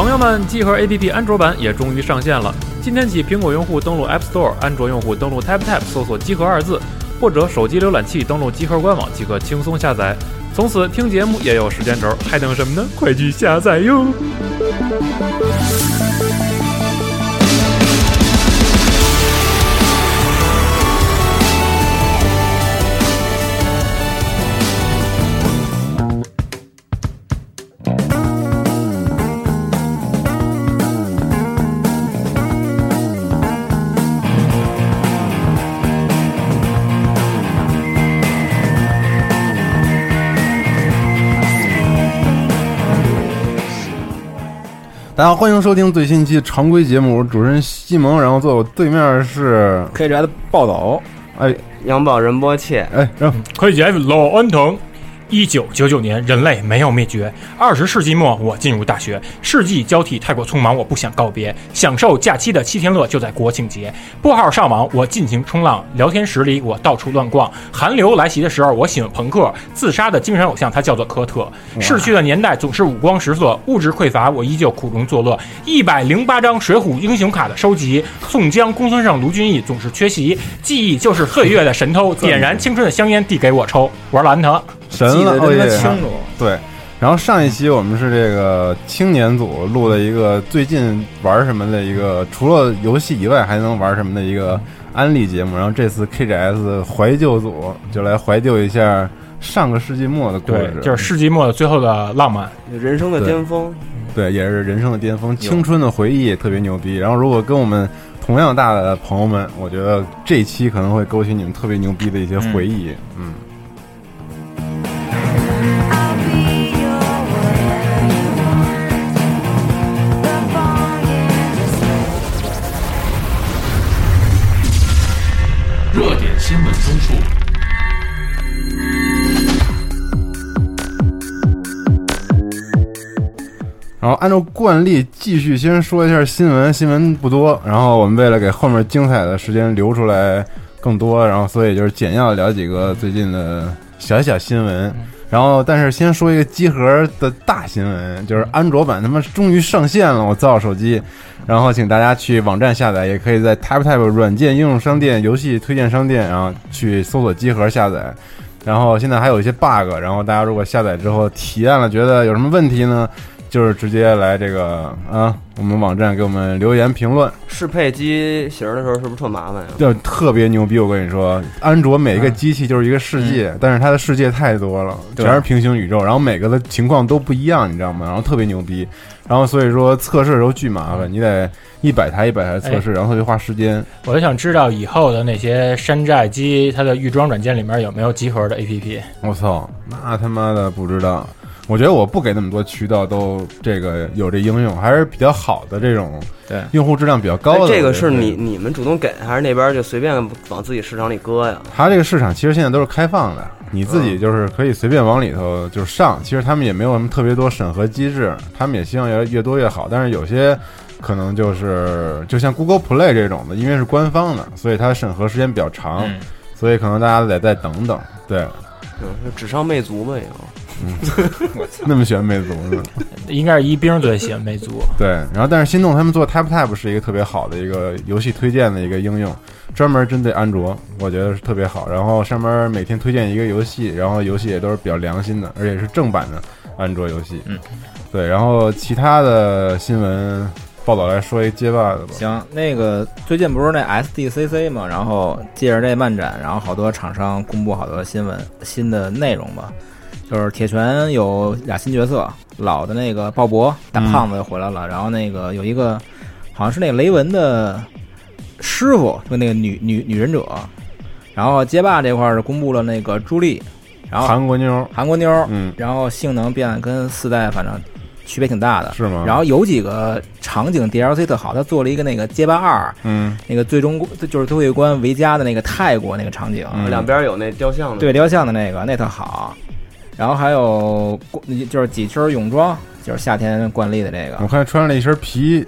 朋友们，集合 APP 安卓版也终于上线了。今天起，苹果用户登录 App Store，安卓用户登录 TapTap 搜索“集合”二字，或者手机浏览器登录集合官网即可轻松下载。从此听节目也有时间轴，还等什么呢？快去下载哟！大家好，欢迎收听最新一期常规节目，我是主持人西蒙，然后坐我对面是 KJ 的暴走，哎杨宝仁波切，哎，然后快姐老安藤。一九九九年，人类没有灭绝。二十世纪末，我进入大学。世纪交替太过匆忙，我不想告别。享受假期的七天乐就在国庆节。拨号上网，我尽情冲浪。聊天室里，我到处乱逛。寒流来袭的时候，我喜欢朋克。自杀的精神偶像，他叫做科特。逝去的年代总是五光十色。物质匮乏，我依旧苦中作乐。一百零八张水浒英雄卡的收集。宋江、公孙胜、卢俊义总是缺席。记忆就是岁月的神偷，点燃青春的香烟，递给我抽。我是兰腾。神了，哦耶清楚。对。然后上一期我们是这个青年组录了一个最近玩什么的一个，除了游戏以外还能玩什么的一个安利节目。然后这次 KGS 怀旧组就来怀旧一下上个世纪末的故事，，就是世纪末的最后的浪漫。人生的巅峰。对，也是人生的巅峰，青春的回忆特别牛逼。然后如果跟我们同样大的朋友们，我觉得这期可能会勾起你们特别牛逼的一些回忆。嗯然后按照惯例，继续先说一下新闻，新闻不多。然后我们为了给后面精彩的时间留出来更多，然后所以就是简要聊几个最近的小小新闻。然后，但是先说一个机核的大新闻，就是安卓版他妈终于上线了，我造手机。然后请大家去网站下载，也可以在 Type Type 软件应用商店、游戏推荐商店，然后去搜索机核下载。然后现在还有一些 bug，然后大家如果下载之后体验了，觉得有什么问题呢？就是直接来这个啊，我们网站给我们留言评论，适配机型的时候是不是特麻烦呀？就特别牛逼。我跟你说，安卓每一个机器就是一个世界，但是它的世界太多了，全是平行宇宙，然后每个的情况都不一样，你知道吗？然后特别牛逼，然后所以说测试的时候巨麻烦，你得一百台一百台测试，然后特别花时间。我就想知道以后的那些山寨机，它的预装软件里面有没有集合的 APP？我操，那他妈的不知道。我觉得我不给那么多渠道都这个有这应用，还是比较好的这种对用户质量比较高哎的。这个是你你们主动给，还是那边就随便往自己市场里搁呀？它这个市场其实现在都是开放的，你自己就是可以随便往里头就上。其实他们也没有什么特别多审核机制，他们也希望越越多越好。但是有些可能就是就像 Google Play 这种的，因为是官方的，所以它审核时间比较长，嗯所以可能大家得再等等。对，嗯，就纸上魅族吧以后。那么喜欢魅族呢？应该是一冰最喜欢魅族。对，然后但是心动他们做 TapTap 是一个特别好的一个游戏推荐的一个应用，专门针对安卓，我觉得是特别好。然后上面每天推荐一个游戏，然后游戏也都是比较良心的，而且是正版的安卓游戏。嗯，对。然后其他的新闻报道来说一街霸的吧。行，那个最近不是那 SDCC 嘛，然后借着这漫展，然后好多厂商公布好多新闻、新的内容吧。就是铁拳有俩新角色，老的那个鲍勃大胖子又回来了，然后那个有一个好像是那个雷文的师傅，就那个女女女忍者。然后街霸这块儿是公布了那个朱莉，然后韩国妞，韩国妞，嗯，然后性能变跟四代反正区别挺大的。是吗？然后有几个场景 DLC 特好，他做了一个那个街霸二，嗯，那个最终就是最后一关维嘉的那个泰国那个场景，嗯两边有那雕像的。对雕像的那个那特好。然后还有就是几身泳装，就是夏天惯例的这个。我看穿了一身皮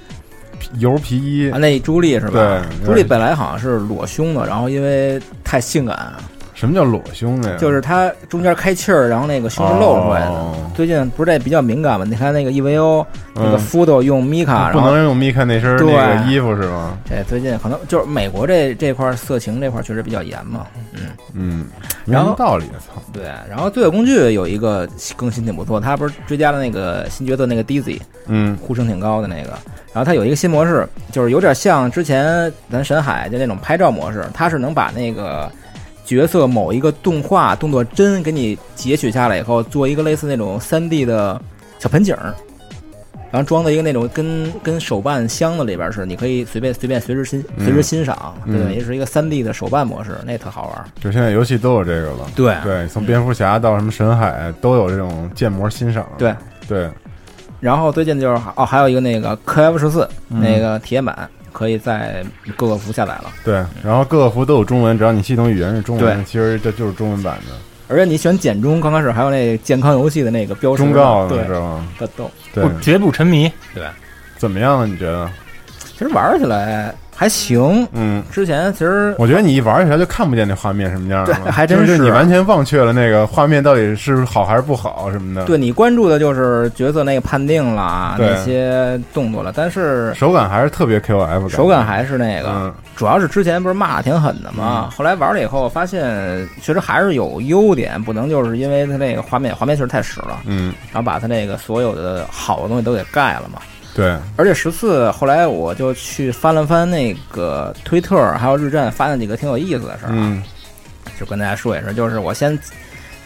皮油皮衣。啊，，那朱莉是吧？对朱莉本来好像是裸胸的，然后因为太性感，什么叫裸胸的呀？就是它中间开气儿，然后那个胸是露出来的。哦最近不是这比较敏感吗？你看那个 EVO 那个嗯 Fudo 用 Mika，不然后能用米卡那身那对个衣服是吗？这最近可能就是美国这这块儿色情这块儿确实比较严嘛。嗯，嗯，没然后什么道理，操。对。然后罪恶工具有一个更新挺不错，它不是追加了那个新角色那个 Dizzy，嗯呼声挺高的那个。然后它有一个新模式，就是有点像之前咱神海就那种拍照模式，它是能把那个角色某一个动画动作帧给你截取下来以后，做一个类似那种三 D 的小盆景儿，然后装在一个那种跟跟手办箱子里边儿似的，你可以随便随便随时欣嗯随时欣赏，嗯。对，也是一个三 D 的手办模式，那特好玩儿。就现在游戏都有这个了。对。对，从蝙蝠侠到什么神海都有这种建模欣赏。对，对，然后最近就是哦，还有一个那个 KF 十四嗯。那个体验版，可以在各个服下载了。对，然后各个服都有中文，只要你系统语言是中文，其实这就是中文版的而且你选简中，刚开始还有那健康游戏的那个标识忠告对，是吗？特逗。对，绝不沉迷。对怎么样呢？你觉得？其实玩起来还行。嗯，之前其实我觉得你一玩起来就看不见那画面什么样了，对还真就是你完全忘却了那个画面到底是好还是不好什么的。，对你关注的就是角色那个判定啦，对那些动作了，但是手感还是特别 QF 感，手感还是那个。嗯主要是之前不是骂的挺狠的嘛，后来玩了以后发现确实还是有优点，不能就是因为它那个画面画面确实太屎了，嗯，然后把它那个所有的好的东西都给盖了嘛。对，而且十四后来我就去翻了翻那个推特还有日站，发那几个挺有意思的事儿啊。嗯。就跟大家说一声，就是我先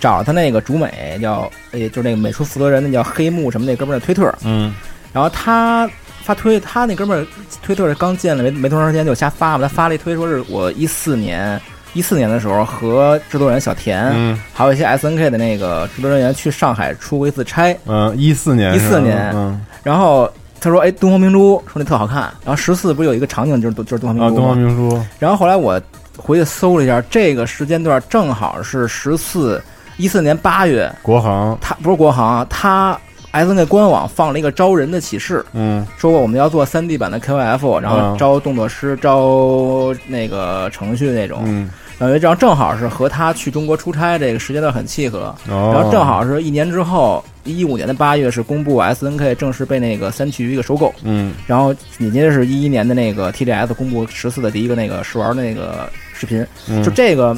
找他那个主美叫，呃，就是那个美术负责人，那叫黑木什么那哥们儿的推特，嗯。然后他发推，他那哥们儿推特刚建了没没多长时间就瞎发嘛，他发了一推说是我一四年一四年的时候和制作人小田，嗯。还有一些 S N K 的那个制作人员去上海出过一次差，嗯，一四年一四，年嗯。然后。他说：“哎，东方明珠说那特好看。然后十四不是有一个场景就是就是东方啊，明珠吗？东方明珠，然后后来我回去搜了一下，这个时间段正好是十四一四年八月，国航，他不是国航啊，他 S N K 官网放了一个招人的启事，嗯。说过我们要做三 D 版的 K O F，然后嗯招动作师、招那个程序那种，嗯，然后这样正好是和他去中国出差这个时间段很契合，哦，然后正好是一年之后，一五年的八月是公布 S N K 正式被那个三区一个收购，嗯。然后紧接着是一一年的那个 TGS 公布十四的第一个那个试玩那个视频，嗯，就这个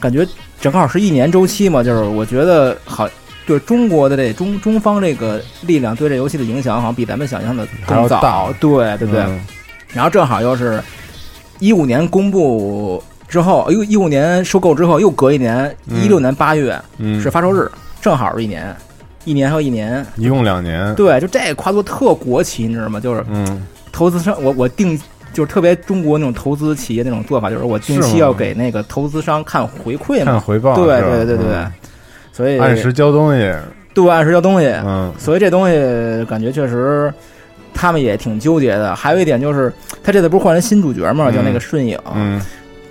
感觉正好是一年周期嘛，就是我觉得好。对中国的这中中方这个力量对这游戏的影响，好像比咱们想象的更早。对。对对对，嗯。然后正好又是一五年公布之后，又一五年收购之后，又隔一年，嗯。一六年八月嗯。是发售日，正好是一年，一年还有一年。一共两年，对，就这个跨度特国企，你知道吗？就是嗯。投资商，我我定就是特别中国那种投资企业那种做法，就是我定期要给那个投资商看回馈嘛。看回报，对对对对对嗯，所以按时交东西，对按时交东西，嗯。所以这东西感觉确实。他们也挺纠结的，还有一点就是，他这次不是换人新主角嘛，嗯叫那个顺影，嗯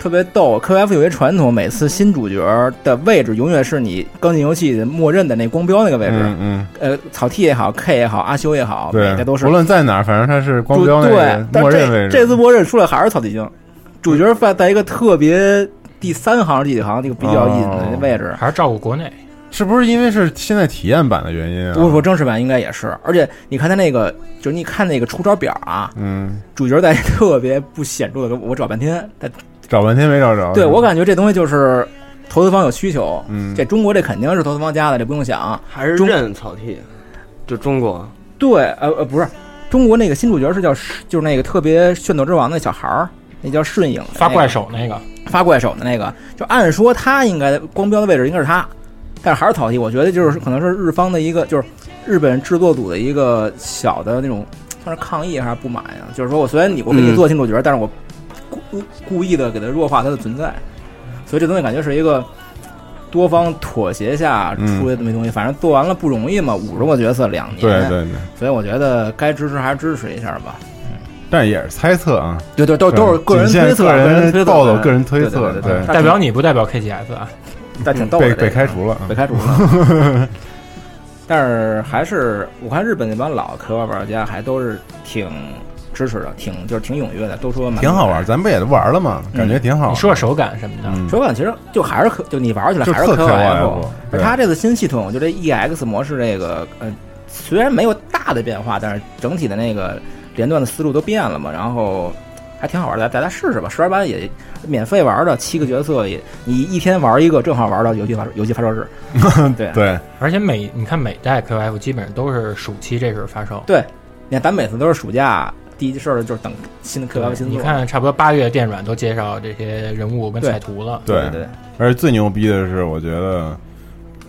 特别逗。QF 有一传统，每次新主角的位置永远是你刚进游戏的默认的那光标那个位置。嗯嗯，呃，草 T 也好，K 也好，阿修也好，对每个都是无论在哪儿，反正它是光标那对个，但这默认位置，这次默认出来还是草地精，主角在在一个特别第三行、第几行那个比较隐的哦位置。还是照顾国内。是不是因为是现在体验版的原因啊？我说正式版应该也是，而且你看他那个，就是你看那个出招表啊，嗯，主角在特别不显著的，我找半天，他找半天没找着，对我感觉这东西就是投资方有需求，嗯这中国这肯定是投资方家的，这不用想。还是中认草剃，就中国对，呃呃，不是，中国那个新主角是叫，就是那个特别炫斗之王那小孩儿，那叫顺影那个，发怪手那个，发怪手的那个，就按说他应该光标的位置应该是他，但是还是草剃。我觉得就是可能是日方的一个，就是日本制作组的一个小的那种，算是抗议还是不满呀？就是说我虽然你我给你嗯做新主角，但是我故故意的给它弱化它的存在，所以这东西感觉是一个。多方妥协下嗯。出的这么一东西，反正做完了不容易嘛，五十个角色两年，对对对，所以我觉得该支持还是支持一下吧。但也是猜测啊，对对，都都是个人推测，个人推测暴露个人推测对代表你不代表 KGS 啊？但挺逗的，被被开除了，被开除了。但是还是我看日本那帮老科幻玩家还都是挺支持的，挺就是挺踊跃的，都说买挺好玩，。咱不也都玩了吗？感觉挺好玩。你说说手感什么的，嗯，手感其实就还是可，就你玩起来还是就特 KOF，KOF 对而它这次新系统就这 EX 模式这个呃，虽然没有大的变化，但是整体的那个连段的思路都变了嘛，然后还挺好玩的，大家试试吧。十二班也免费玩的，七个角色也你一天玩一个，正好玩到游戏发游戏发售日。对对，而且每你看每代 QF 基本上都是暑期这时候发售。对，你看咱每次都是暑假第一件事儿就是等新的 QF 新作。你看，差不多八月电软都介绍这些人物跟彩图了。对对，而且最牛逼的是，我觉得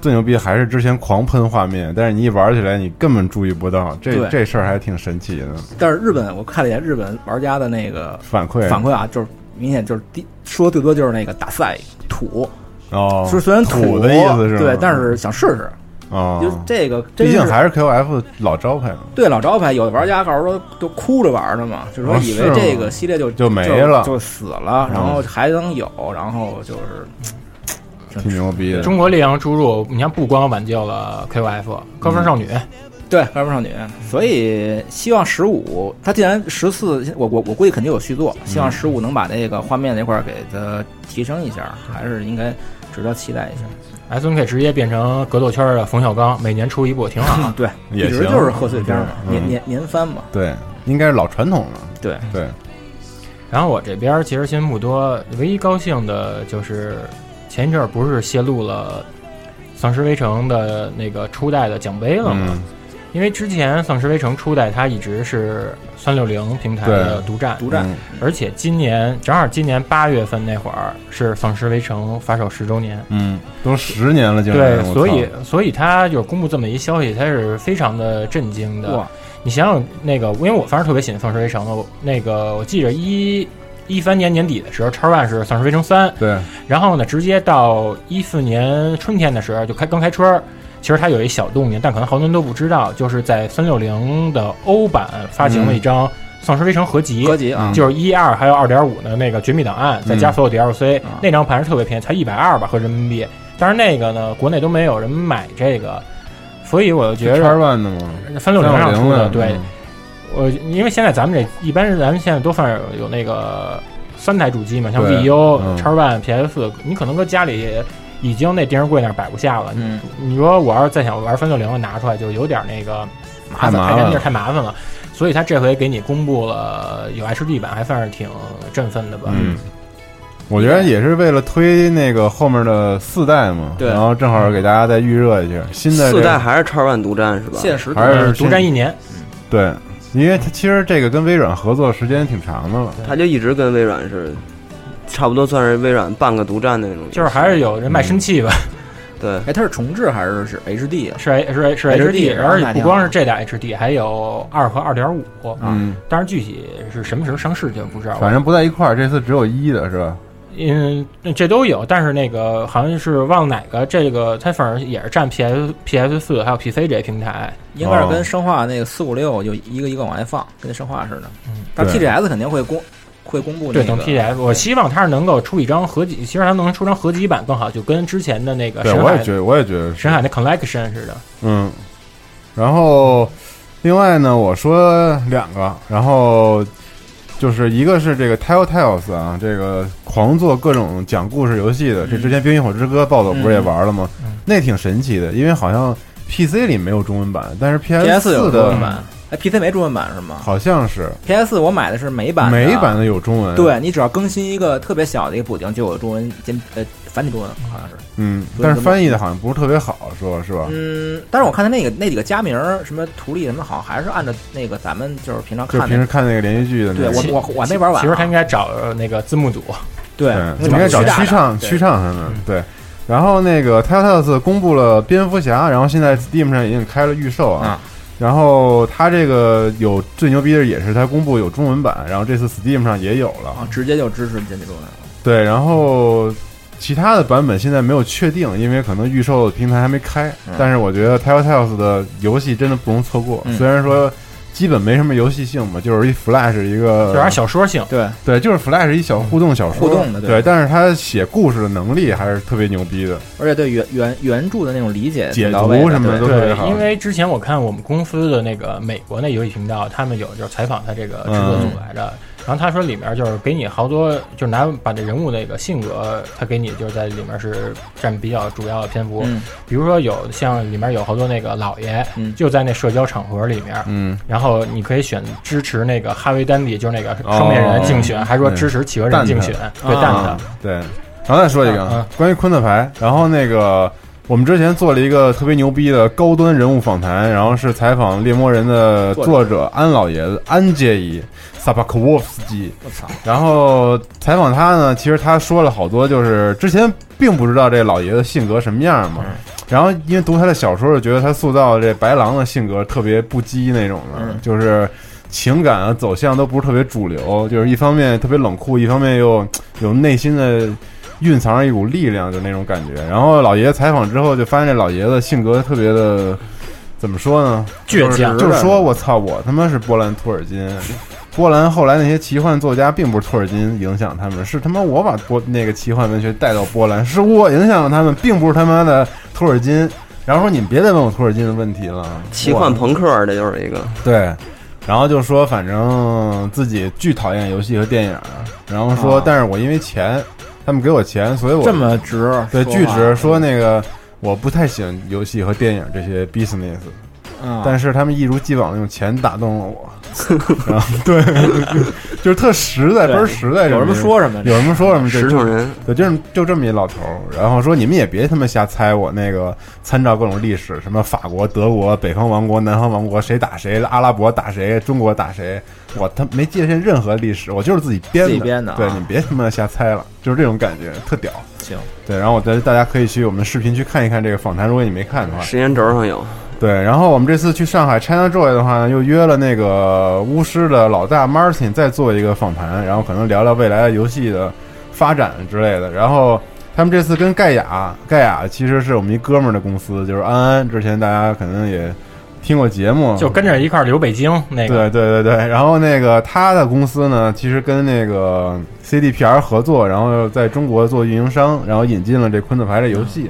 最牛逼还是之前狂喷画面，但是你一玩起来，你根本注意不到，这这事儿还挺神奇的。但是日本我看了一眼日本玩家的那个反馈反馈啊，就是明显就是第说最多就是那个打赛土，哦，是虽然土的意思是对，但是想试试，哦，就这个真毕竟还是 QF 老招牌嘛，对老招牌，有的玩家告诉说都哭着玩的嘛，就是说哦以为这个系列就就没了。就死了，然后还能有，然后就是挺牛逼的。中国烈阳注入，你看不光挽救了 QF 高分少女，对高分少女，所以希望十五，它既然十四，我我我估计肯定有续作，希望十五能把那个画面那块儿给它提升一下，还是应该值得期待一下。S N K 直接变成格斗圈的冯小刚，每年出一部挺好。对，也行一直就是贺岁片嘛，嗯年年年番嘛，对，应该是老传统了。对，对，然后我这边其实新闻不多，唯一高兴的就是前一阵儿不是泄露了《丧尸围城》的那个初代的奖杯了吗？嗯，因为之前《丧尸围城》初代它一直是三六零平台的独占，独占。嗯。而且今年正好今年八月份那会儿是《丧尸围城》发售十周年，嗯，都十年了，竟对然，我所以所以他就是公布这么一消息，他是非常的震惊的。你想想那个，因为我反正特别喜欢《丧尸围城》的，我那个我记着一一三年年底的时候，超 One 是《丧尸围城三》，对，然后呢，直接到一四年春天的时候就开刚开春儿。其实它有一小动静，但可能好多人都不知道，就是在三六零的欧版发行了一张《丧尸围城》合集，合集啊，嗯就是一二还有二点五的那个绝密档案，再加所有 DLC，、啊。那张盘是特别便宜，才一百二吧合人民币。但是那个呢，国内都没有人买这个，所以我就觉得三六零上出的，的，对。我因为现在咱们这一般人咱们现在都算是有那个三台主机嘛，像 VU、嗯。叉 One、PS 四，你可能搁家里已经那电视柜那儿摆不下了。嗯，你说我要是再想玩三六零拿出来，就有点那个麻烦，太占地儿太麻烦了。所以他这回给你公布了有 HD 版，还算是挺振奋的吧。嗯，我觉得也是为了推那个后面的四代嘛，对然后正好给大家再预热一下新的四代还是叉 One 独占是吧？现实还是独占一年，对，因为它其实这个跟微软合作时间挺长的了，他就一直跟微软是差不多，算是微软半个独占的那种。就是还是有人卖身契吧。对，哎，它是重置还是是 HD 啊？是 H 是是 HD 而且不光是这俩 HD，还有二和二点五。嗯，但是具体是什么时候上市就不知道了。反正不在一块儿，这次只有一的是吧？嗯，这都有，但是那个好像是忘了哪个，这个它反正也是占 PS PS 四还有 PC 这些平台。应该是跟生化那个四五六就一个一个往外放，跟那生化似的。嗯，但 TGS 肯定会公会公布那对，个等 TGS，我希望它是能够出一张合集，其实它能出张合集版更好，就跟之前的那个对，我也觉得，我也觉得是。深海的 Collection 似的。嗯，然后另外呢，我说两个，然后就是一个是这个 Telltales 啊，这个狂做各种讲故事游戏的，这之前《冰与火之歌》暴走不是也玩了吗？嗯嗯。那挺神奇的，因为好像 PC 里没有中文版，但是 PS 有四的中文版，哎，PC 没中文版是吗好像是？PS 我买的是美版，美版的有中文，对你只要更新一个特别小的一个补丁，就有中文简呃繁体中文，好像是。嗯，但是翻译的好像不是特别好，说是吧？嗯，但是我看他那个那几个家名儿，什么图例什么，好像还是按照那个咱们就是平常看就平时看那个连续剧的那个，对我我我还没玩完啊。其实他应该找那个字幕组，对对，应该找虚虚唱虚唱他们对。然后那个 Telltales 公布了蝙蝠侠，然后现在 Steam 上已经开了预售啊。啊然后它这个有最牛逼的也是它公布有中文版，然后这次 Steam 上也有了。啊，直接就支持简体中文了。对，然后其他的版本现在没有确定，因为可能预售的平台还没开。嗯但是我觉得 Telltales 的游戏真的不容错过。嗯虽然说基本没什么游戏性嘛，就是一 Flash 一个，有点小说性。对，对，就是 Flash 一小互动小说，互动的对对，但是他写故事的能力还是特别牛逼的，而且对原原原著的那种理解解读什么的都特别好。因为之前我看我们公司的那个美国那游戏频道，他们有就是采访他这个制作组来着，然后他说里面就是给你好多，就是拿把这人物那个性格，他给你就是在里面是占比较主要的篇幅，嗯。比如说有像里面有好多那个老爷，嗯。就在那社交场合里面，嗯，然后你可以选支持那个哈维丹比，就是那个双面人竞选，还说支持企鹅人竞选，对蛋啊挞。对，然后再说一个关于昆特牌，然后那个我们之前做了一个特别牛逼的高端人物访谈，然后是采访猎魔人的作者安老爷子安杰伊萨巴克沃夫斯基，我操，然后采访他呢，其实他说了好多，就是之前并不知道这老爷子性格什么样嘛。然后因为读他的小说，就觉得他塑造这白狼的性格特别不羁那种的，嗯就是情感啊走向都不是特别主流，就是一方面特别冷酷，一方面又有内心的蕴藏着一股力量，就那种感觉。然后老爷子采访之后，就发现这老爷子性格特别的。怎么说呢？倔强就是说我操，我他妈是波兰托尔金，波兰后来那些奇幻作家并不是托尔金影响他们，是他妈我把波那个奇幻文学带到波兰，是我影响了他们，并不是他妈的托尔金。然后说你们别再问我托尔金的问题了，奇幻朋克这就是一个，对，然后就说反正自己巨讨厌游戏和电影，然后说、啊但是我因为钱，他们给我钱，所以我这么值，对巨值说那个我不太喜欢游戏和电影这些 business，嗯，但是他们一如既往的用钱打动了我，对，就是特实在，倍儿实在，有什么说什么，有什么说什么，就实诚人，对，就是就这么一老头儿，然后说你们也别他妈瞎猜我那个参照各种历史，什么法国、德国、北方王国、南方王国，谁打谁，阿拉伯打谁，中国打谁，我他没借鉴任何历史，我就是自己编的，自己编的啊。对，你别他妈瞎猜了，就是这种感觉，特屌。行，对，然后我觉得大家可以去我们的视频去看一看这个访谈，如果你没看的话，时间轴上有，对，然后我们这次去上海 China Joy 的话呢，又约了那个巫师的老大 Martin 再做一个访谈，然后可能聊聊未来的游戏的发展之类的。然后他们这次跟盖亚，盖亚其实是我们一哥们儿的公司，就是安安，之前大家可能也听过节目，就跟着一块儿留北京那个，对对对对，然后那个他的公司呢，其实跟那个 CDPR 合作，然后在中国做运营商，然后引进了这昆特牌的游戏。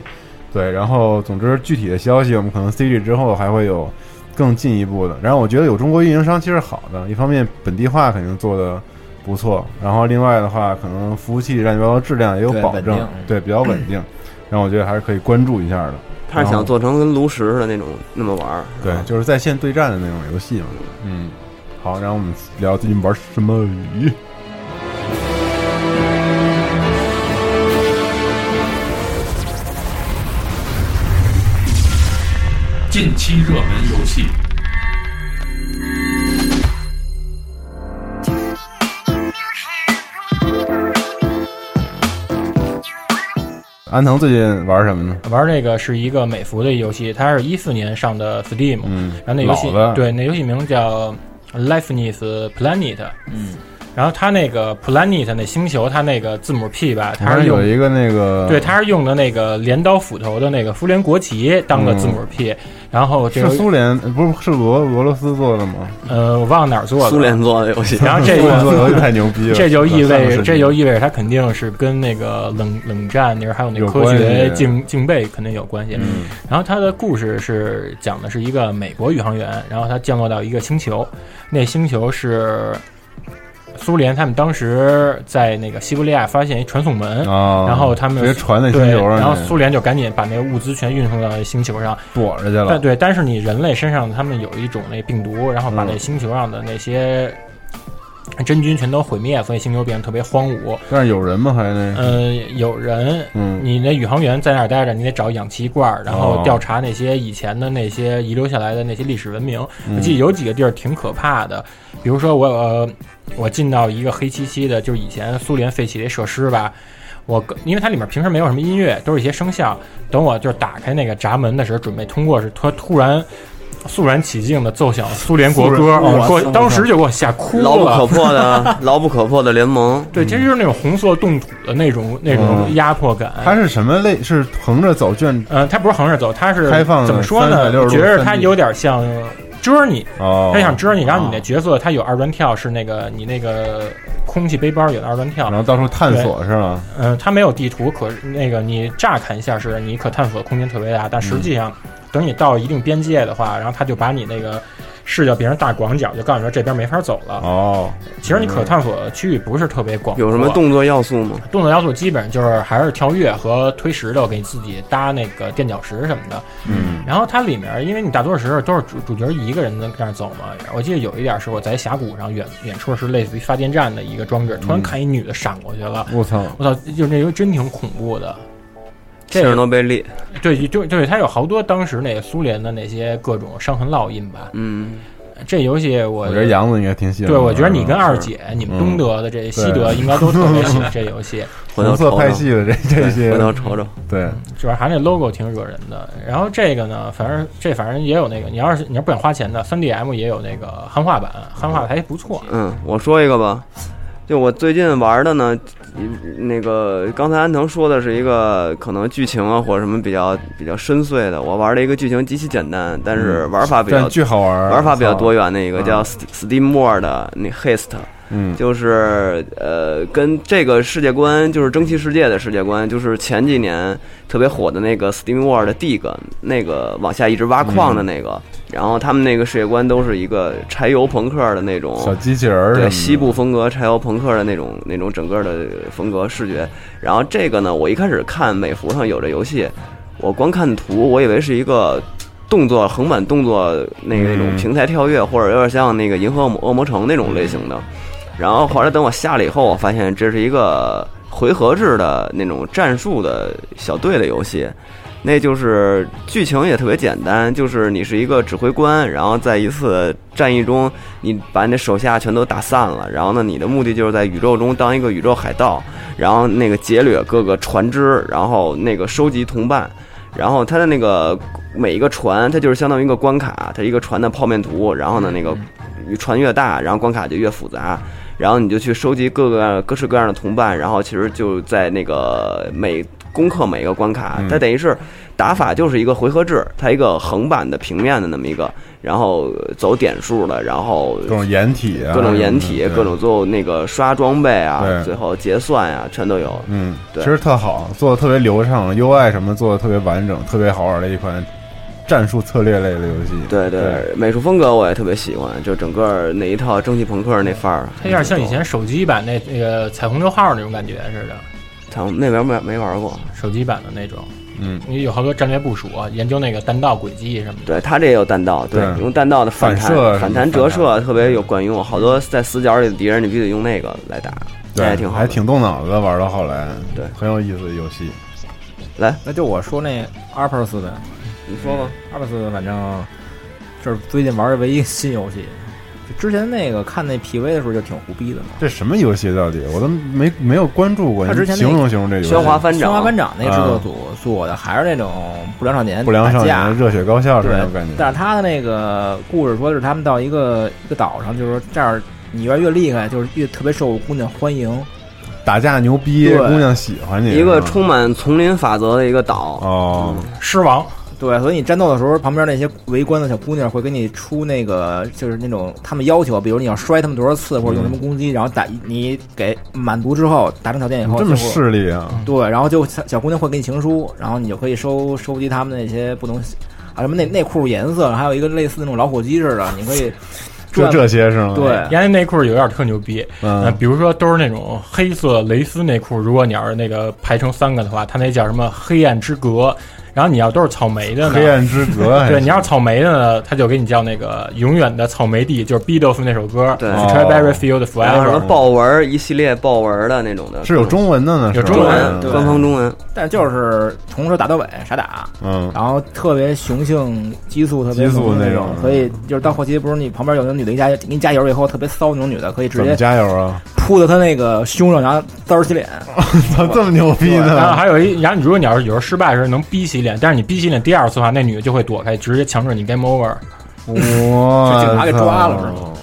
对，然后总之具体的消息，我们可能 CG 之后还会有更进一步的。然后我觉得有中国运营商其实好的，一方面本地化肯定做的不错，然后另外的话，可能服务器乱七八糟质量也有保证对，对，比较稳定。然后我觉得还是可以关注一下的。他是想做成跟炉石的那种那么玩儿，对，就是在线对战的那种游戏嘛。嗯，好，然后我们聊最近玩什么。咦近期热门游戏，安藤最近玩什么呢？玩这个是一个美服的游戏，它是一四年上的 Steam，、嗯，然后那游戏对那游戏名叫 Lifeness Planet，嗯，然后它那个 Planet 那星球，它那个字母 P 吧，它它是有一个那个，对，它是用的那个镰刀斧头的那个苏联国旗当的字母 P，、然后这个是苏联，呃不是是俄俄罗斯做的吗？呃我忘了哪儿做的，苏联做的游戏，然后这个游戏太牛逼了，这就意味这就意味着它肯定是跟那个冷冷战那时候还有那有科学竞竞备肯定有关系。嗯。然后它的故事是讲的是一个美国宇航员，然后他降落到一个星球，那星球是苏联他们当时在那个西伯利亚发现一传送门。啊，然后他们直接传到星对，球上，然后苏联就赶紧把那个物资全运送到那星球上。躲着去了但。对，但是你人类身上他们有一种那病毒，然后把嗯那星球上的那些真菌全都毁灭，所以星球变得特别荒芜。但是有人吗？还那呃，有人，嗯你那宇航员在那儿待着，你得找氧气罐儿，然后哦调查那些以前的那些遗留下来的那些历史文明。嗯我记得有几个地儿挺可怕的，比如说我呃，我进到一个黑漆漆的，就是以前苏联废弃的一设施吧。我因为它里面平时没有什么音乐，都是一些声效。等我就是打开那个闸门的时候，准备通过时，突突然肃然起敬的奏响苏联国歌，我当时就给我吓哭了牢不可。破的牢不可破的联盟，对，其实就是那种红色冻土的那种那种嗯压迫感。它是什么类？是横着走卷呃，它不是横着走，它是开放怎么说呢？360度我觉着它有点像蛰你，哦，他想蛰你，然后你那角色他有二段跳，是那个你那个空气背包有二段跳然，后到处探索是吗？嗯，他没有地图，可那个你乍看一下是你可探索的空间特别大，但实际上等你到一定边界的话，然后他就把你那个视角变成大广角，就告诉你说这边没法走了。哦，其实你可探索的区域不是特别广，有什么？动作要素吗？动作要素基本就是还是跳跃和推石头，给你自己搭那个垫脚石什么的。嗯，然后它里面，因为你大多数时候都是主主角一个人在那儿走嘛。我记得有一点是我在峡谷上远远处是类似于发电站的一个装置，突然看一女的闪过去了，我操，我操，就那个真挺恐怖的。这切尔诺贝利，对，就对，它有好多当时那个苏联的那些各种伤痕烙印吧。嗯，这游戏我我觉得杨子应该挺喜欢对，我觉得你跟二姐，你们嗯东德的这西德应该都特别喜欢这游戏。红色派系的这这些回，头瞅瞅，对，主要还是那 logo 挺惹人的。然后这个呢，反正这反正也有那个，你要是你要不想花钱的，3 DM 也有那个汉化版，汉化还不错。嗯，我说一个吧，就我最近玩的呢，那个刚才安藤说的是一个可能剧情啊或者什么比较比较深邃的，我玩的一个剧情极其简单，但是玩法比较好玩，玩法比较多元，的一个嗯叫 St- Steam War 的那 Haste，嗯，就是呃跟这个世界观就是蒸汽世界的世界观，就是前几年特别火的那个 Steam War 的 Dig 那个往下一直挖矿的那个，然后他们那个世界观都是一个柴油朋克的那种小机器人对西部风格柴油朋克的那种那种整个的风格视觉。然后这个呢，我一开始看美服上有这游戏，我光看图，我以为是一个动作横版动作那个那种嗯平台跳跃，或者有点像那个银河魔恶魔城那种类型的。然后后来等我下了以后，我发现这是一个回合制的那种战术的小队的游戏。那就是剧情也特别简单，就是你是一个指挥官，然后在一次战役中，你把你的手下全都打散了，然后呢，你的目的就是在宇宙中当一个宇宙海盗，然后那个劫掠各个船只，然后那个收集同伴，然后它的那个每一个船，它就是相当于一个关卡，它一个船的泡面图，然后呢，那个船越大，然后关卡就越复杂。然后你就去收集各个各式各样的同伴，然后其实就在那个每攻克每一个关卡，嗯。它等于是打法就是一个回合制，它一个横版的平面的那么一个，然后走点数的，然后各种掩体啊，各种掩体，各种最后那个刷装备啊，最后结算啊、全都有。嗯，对。其实特好，做的特别流畅，UI 什么做的特别完整，特别好玩的一款战术策略类的游戏。对对，美术风格我也特别喜欢，就整个那一套蒸汽朋克那范儿，它有点像以前手机版那那个彩虹六号那种感觉似的，彩虹那边没没玩过。手机版的那种。嗯，因为有好多战略部署，啊研究那个弹道轨迹什么的。对它这也有弹道，对，对用弹道的反反射反弹折射特别有管用，好多在死角里的敌人，你必须得用那个来打，对，还挺好。还挺动脑子的，玩到后来，对很有意思的游戏。来，那就我说那 Arpus 呗你说吧。，Arpus 反正这是最近玩的唯一新游戏。就之前那个看那 PV 的时候就挺胡逼的嘛，这什么游戏到底？我都没没有关注过。他之前形容形容这游戏。喧哗翻《掌，生化班长》那个制作组做的还是那种不良少年不良少年热血高校是对那种感觉。但是他的那个故事说是他们到一个一个岛上，就是说这儿你越来越厉害，就是越特别受姑娘欢迎。打架牛逼，对姑娘喜欢你。一个充满丛林法则的一个岛。哦，狮王，对，所以你战斗的时候，旁边那些围观的小姑娘会给你出那个，就是那种他们要求，比如你要摔他们多少次，或者用什么攻击，然后打你给满足之后，达成条件以后，这么势利啊？对，然后就小小姑娘会给你情书，然后你就可以收收集他们那些不同啊什么内内裤颜色，还有一个类似那种老虎机似的，你可以就这些是吗？对，原来内裤有点特牛逼，呃，嗯，比如说都是那种黑色蕾丝内裤，如果你要是那个排成三个的话，它那叫什么黑暗之隔。然后你要都是草莓的呢，黑暗之隔 还对，你要是草莓的呢，他就给你叫那个永远的草莓地，就是 Beatles 那首歌，对 Strawberry Field 然后什么 Forever。豹纹一系列豹纹的那种的，是有中文的呢，有中文官方中文。但就是从头打到尾傻打，嗯，然后特别雄性激素特别激素的那种所以就是到后期不是你旁边有那女的一加给你加油以后特别骚那种女的，可以直接加油啊？扑到他那个胸上，然后嘚儿起脸。操，这么牛逼然后？还有一，然后你如果你要是有时候失败的时候能逼洗脸，但是你逼洗脸第二次的话，那女的就会躲开，直接强制你 game over，哇，就警察给抓了是吗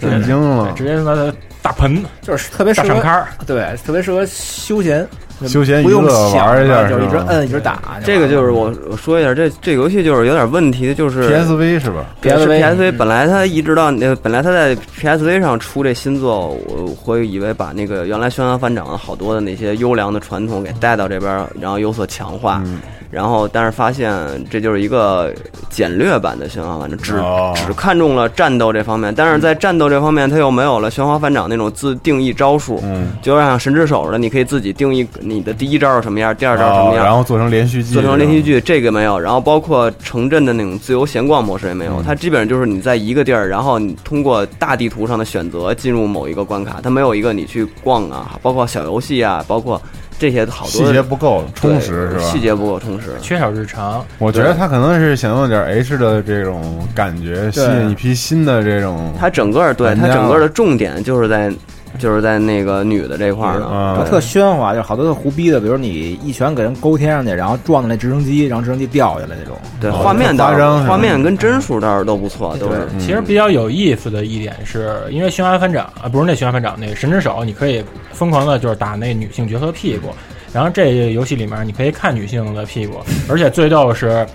对，震惊了，直接他妈的大盆就是特别适合。对，特别适合休闲。休闲娱不用乐想玩一下，就是一直摁一直打。这个就是我我说一下，这这个游戏就是有点问题的，就是 PSV 是吧？PSV PSV 本来它一直到那本来它在 PSV 上出这新作，我会以为把那个原来《轩辕翻掌》的好多的那些优良的传统给带到这边，然后有所强化。嗯然后，但是发现这就是一个简略版的《玄幻反正》，只、哦。只看中了战斗这方面，但是在战斗这方面，它又没有了《玄幻反掌》那种自定义招数，嗯，就像神之手似的，你可以自己定义你的第一招是什么样，第二招什么样，哦然后做成连续剧，做成连续剧，这个没有，然后包括城镇的那种自由闲逛模式也没有，嗯。它基本上就是你在一个地儿，然后你通过大地图上的选择进入某一个关卡，它没有一个你去逛啊，包括小游戏啊，包括这些好多细节不够充实是吧？细节不够充实。缺少日常。我觉得他可能是想用点 H 的这种感觉，吸引一批新的这种。他整个对玩家它整个的重点就是在就是在那个女的这块儿呢，啊。特喧哗，就好多特胡逼的，比如你一拳给人勾天上去，然后撞到那直升机，然后直升机掉下来那种。对哦画面倒是画面跟帧数倒是都不错，都是。其实比较有意思的一点是，因为《悬崖翻掌》啊，不是那《悬崖翻掌》，那个神之手，你可以疯狂的就是打那女性角色屁股，然后这游戏里面你可以看女性的屁股，而且最逗是，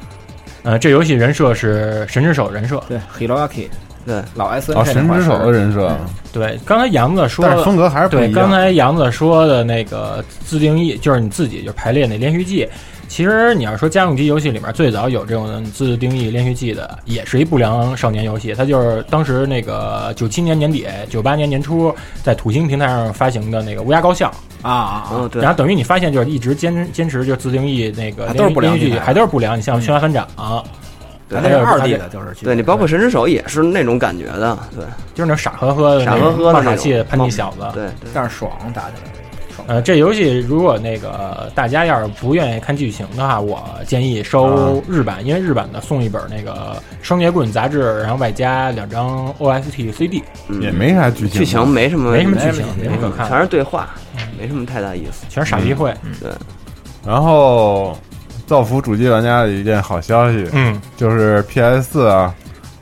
呃，这游戏人设是神之手人设。对，Hiroaki 对老 S 神之手的人设，对，刚才杨子说但是风格还是不对，一样。刚才杨子说的那个自定义，就是你自己就排列那连续剧。其实你要说家用机游戏里面最早有这种自定义连续剧的，也是一不良少年游戏。它就是当时那个九七年年底、九八年年初在土星平台上发行的那个乌鸦高校。啊啊啊！然后等于你发现就是一直坚坚持就自定义那个还都是不良连续剧，还都是不良。你像《轩辕翻掌》对那是二 D 的，就是对你包括神之手也是那种感觉的，对就是那傻呵呵的傻呵呵的傻气的种叛逆小子。对对。但是爽打起来爽。呃，这游戏如果那个大家要是不愿意看剧情的话，我建议收日版，因为日版的送一本那个《双截棍》杂志，然后外加两张 OST CD，嗯也没啥剧情，剧情没什么，没什么剧情，没没什么可看全，是对话，没什么太大意思。全是傻逼会。对然后造福主机玩家的一件好消息，嗯，就是 PS 四啊，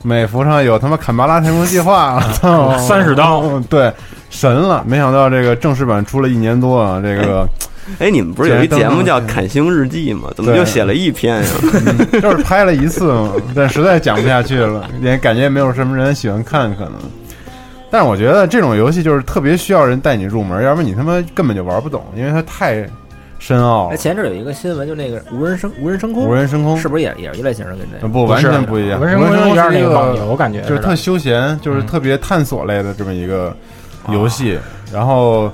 美服上有他妈坎巴拉天空计划，操 三十刀嗯对，神了！没想到这个正式版出了一年多啊，这个哎，你们不是有一节目叫《砍星日记》吗？怎么对就写了一篇呀？就是拍了一次嘛，但实在讲不下去了，也感觉没有什么人喜欢看，可能。但是我觉得这种游戏就是特别需要人带你入门，要不然你他妈根本就玩不懂，因为它太深奥哎，前阵有一个新闻，就那个无人升无人升空，无人升空是不是也也是一类型的？跟这个不完全不一样，无人升有点那个空是一个网游感觉就是特。休闲，就是特别探索类的这么一个游戏。然后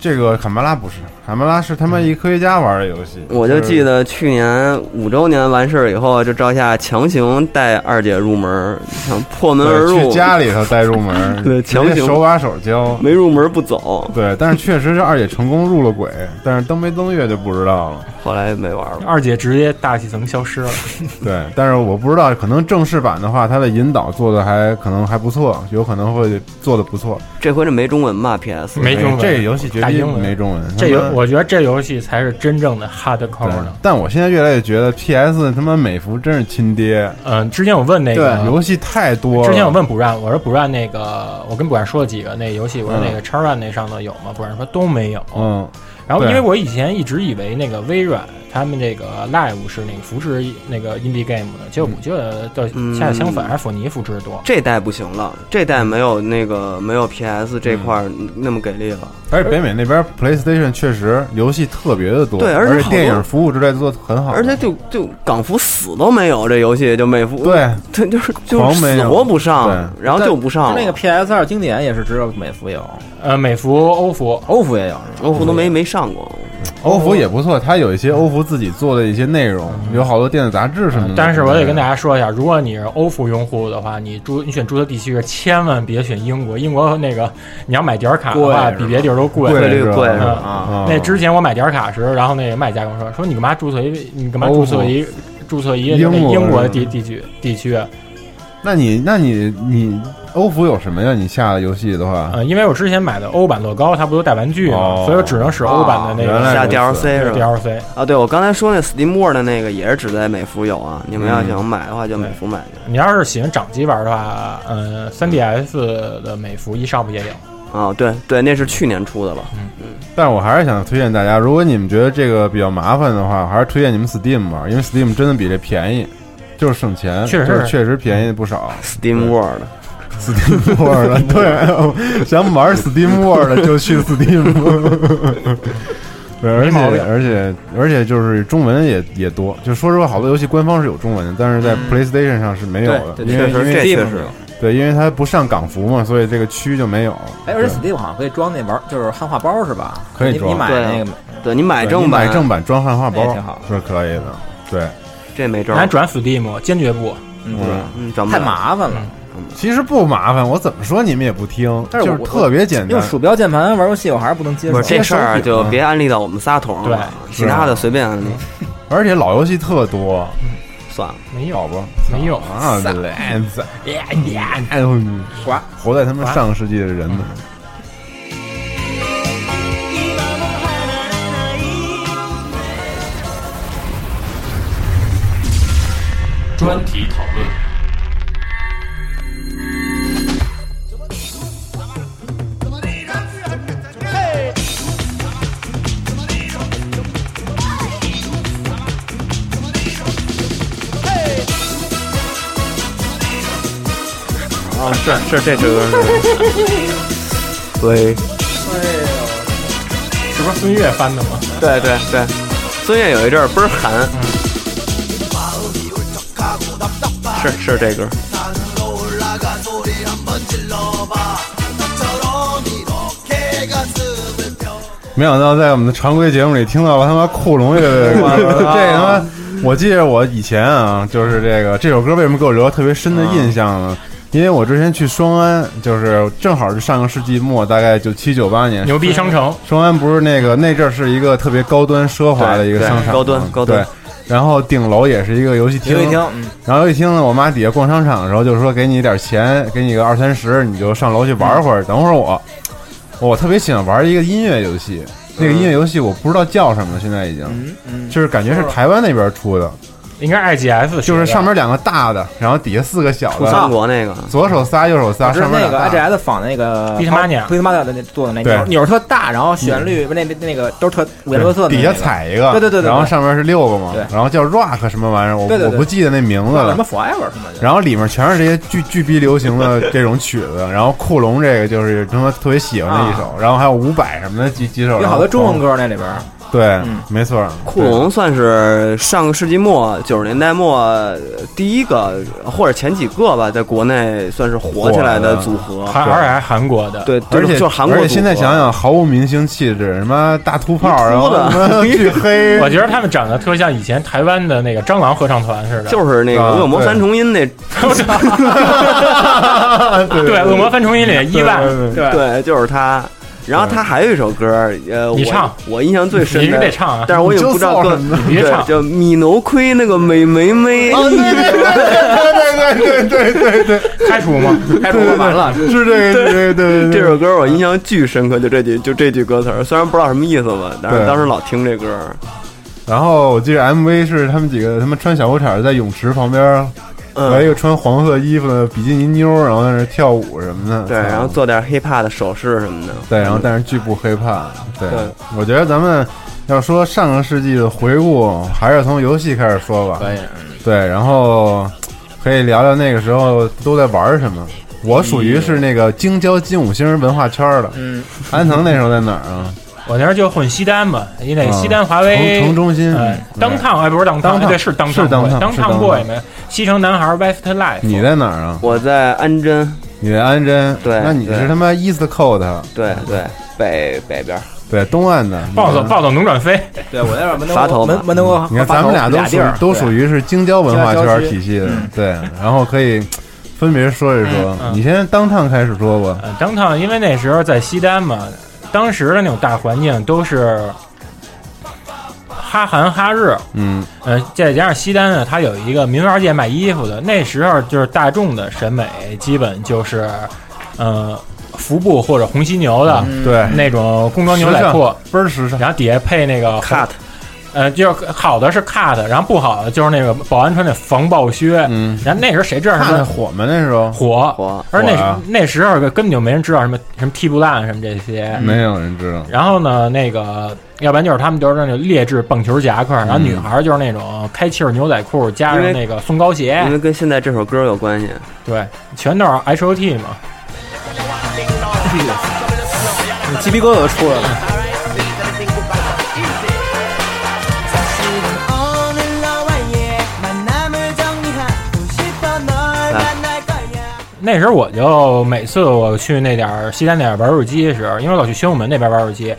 这个坎巴拉不是，坎巴拉是他妈一科学家玩的游戏。我就记得去年五周年完事儿以后，就赵夏强行带二姐入门，想破门而入，去家里头带入门，对强行手把手教。没入门不走，对，但是确实是二姐成功入了轨，但是登没登月就不知道了。后来没玩了。二姐直接大气层消失了，对，但是我不知道，可能正式版的话，它的引导做的还可能还不错，有可能会做的不错。这回这没中文吧？PS 没中文这个游戏绝对大英文没中文。这游我觉得这游戏才是真正的 hardcore 对的。，但我现在越来越觉得 PS 他妈美服真是亲爹，嗯，之前我问那个游戏太多了。之前我问补让，我说补让那个，我跟补让说了几个那游戏，我说那个叉 One 那上头有吗？补让说都没有。嗯，然后因为我以前一直以为那个微软他们这个 Live 是那个扶持那个 indie game 的，结果我觉得恰恰相反，还是索尼扶持的多。这代不行了，这代没有那个没有 PS 这块儿那么给力了。而且北美那边 PlayStation 确实游戏特别的多，对而且电影服务之类做的很好，而且就就港服死都没有，这游戏就美服对，它就是就是死活不上，然后就不上。了。那个 PS 二经典也是只有美服有，呃，美服、欧服，欧服也有？欧服都没没上过，欧服也不错，它有一些欧服自己做的一些内容，有好多电子杂志什么的。但是我得跟大家说一下，如果你是欧服用户的话，你注你选注册地区千万别选英国，英国那个你要买点卡的话，比别的地儿都贵。贵贵？啊，啊那之前我买点卡时，然后那个卖家跟我说，说你干嘛注册一你干嘛注册一注册一英国那英国的地地区地区？那你那你你欧服有什么呀？你下的游戏的话，呃，因为我之前买的欧版乐高，它不都带玩具嘛，哦所以我只能使欧版的那个下 DLC 是吧？DLC。啊，对，我刚才说那 Steam World 的那个也是只在美服有啊，你们要想买的话就美服买去。你要是喜欢掌机玩的话，呃，3DS 的美服 eShop 也有。啊，对对，那是去年出的了。嗯嗯但是我还是想推荐大家，如果你们觉得这个比较麻烦的话，我还是推荐你们 Steam 吧，因为 Steam 真的比这便宜，就是省钱，确实就是确实便宜不少。Steam World，Steam World，对，想玩 Steam World 就去 Steam。对，而且而且而且就是中文也也多，就说实话，好多游戏官方是有中文的，但是在 PlayStation 上是没有的，对因为因为这确实是对，因为它不上港服嘛，所以这个区就没有。哎，而且 Steam 好像可以装那玩，就是汉化包是吧？可以装你你买那个对你买正版，买正版装汉化包挺好是可以的。对，这没招儿。咱转 Steam 坚决不。嗯，太。麻烦了。其实不麻烦，我怎么说你们也不听，就是但是我特别简单用。鼠标键盘玩游戏，我还是不能接受。这事儿就别安利到我们仨头上了，其他的随便安利，而且老游戏特多，算了。没有好吧？没有啊，来子，哎呦，刮活在他们上个世纪的人们。专题讨论。啊，是是这歌是。对是不是孙悦翻的吗？对对对，孙悦有一阵儿倍儿韩。是是这歌，没想到在我们的常规节目里听到了他妈库龙乐队的歌，这他妈，我记得我以前啊，就是这个这首歌为什么给我留下特别深的印象呢？因为我之前去双安，就是正好是上个世纪末，大概九七九八年，牛逼商城，双安不是那个那阵儿是一个特别高端奢华的一个商场嘛，高端高端。对。然后顶楼也是一个游戏厅，游戏厅，嗯，然后游戏厅呢，我妈底下逛商场的时候，就是说给你点钱，给你个二三十，你就上楼去玩会儿。等会儿我，我特别喜欢玩一个音乐游戏，那个音乐游戏我不知道叫什么了，现在已经，嗯嗯，就是感觉是台湾那边出的，应该是 IGS，就是上面两个大的，然后底下四个小的三的，国那个，左手仨，右手仨，是那个上面那个 IGS 仿那个 Beatmania Beatmania 的那做的那对钮特大，然后旋律那那那个都是特五颜六色的底，下踩一个，对对对然后上面是六个嘛对，然后叫 Rock 什么玩意儿，我我不记得那名字了。什么。Forever 什么的，然后里面全是这些巨巨逼流行的这种曲子，然后库龙这个就是他妈特别喜欢的一首，然后还有伍佰什么的几几首，有好多中文歌那里边儿，对，嗯没错，库龙算是上个世纪末九十年代末呃第一个或者前几个吧，在国内算是火起来的组合。韩而且还韩国的，对，而且就是韩国组合。而且现在想想，毫无明星气质，什么大秃炮，然后 巨黑，我觉得他们长得特像以前台湾的那个蟑螂合唱团似的。就是那个恶魔三重音那，对对，《恶魔三重音》里的伊万，对，就是他。然后他还有一首歌，呃，我你唱。我印象最深你得唱啊！但是我也不知道别唱。叫米诺亏那个美眉妹，对对对对对对开除吗？开除完了，是这个，对对对，这首歌我印象巨深刻，就这句就这句歌词儿，虽然不知道什么意思吧，但是当时老听这歌。然后我记得 MV 是他们几个他们穿小裤衩在泳池旁边，来一嗯，个穿黄色衣服的比基尼妞，然后在那跳舞什么的，对，然后做点 hiphop 的手势什么的。对，然后但是巨不 hiphop 对，我觉得咱们要说上个世纪的回顾，还是从游戏开始说吧。可以，对，然后可以聊聊那个时候都在玩什么。我属于是那个京郊金五星文化圈的。嗯，安藤那时候在哪儿啊？我那时候就混西单嘛，因为啊西单华城为城中心呃，当趟哎，不是当烫，当烫对，是当是当烫当趟当烫 boy 没？西城男孩 Westlife，你在哪儿啊？我在安贞，你在安贞。对那你是他妈 East Coast，对对，北北边儿。对，东岸的。暴走暴走能转飞，对我在这儿门头门门头沟，你看咱们俩都属俩地儿都属于是京郊文化圈体系的嗯，对。然后可以分别说一说你先当趟开始说吧。呃，当烫，因为那时候在西单嘛，当时的那种大环境都是哈韩哈日，嗯，呃，再加上西单呢，它有一个民玩界卖衣服的，那时候就是大众的审美基本就是，呃，服部或者红犀牛的、嗯对，那种工装牛仔裤，倍儿时尚。然后底下配那个 cut 呃，就是好的是 cut，然后不好的就是那个保安穿那防爆靴。嗯，然后那时候谁知道什么火吗？那时候火？火而那那时候根本就没人知道什么什么踢不烂什么这些。没有人知道。然后呢，那个要不然就是他们就是那种劣质棒球夹克，然后女孩就是那种开气儿牛仔裤加上那个松糕鞋因，为跟现在这首歌有关系。对，全都是 H O T 嘛。鸡皮疙瘩都出来了。那时候我就每次我去那点儿西单那点儿玩手机的时候，因为我老去宣武门那边玩手机，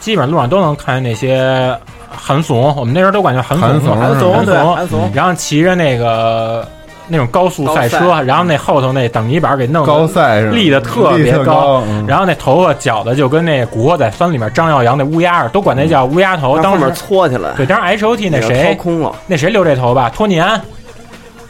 基本上路上都能看见那些韩怂，我们那时候都管叫韩怂嘛，韩怂韩怂，韩怂然后骑着那个那种高速赛车，赛然后那后头那挡泥板给弄高赛是吧立的特别高，嗯然后那头发绞的就跟那《古惑仔三》里面张耀扬那乌鸦似的，都管那叫乌鸦头。当时搓起来，对，当时 H O T 那谁空了，那谁留这头发？托尼安，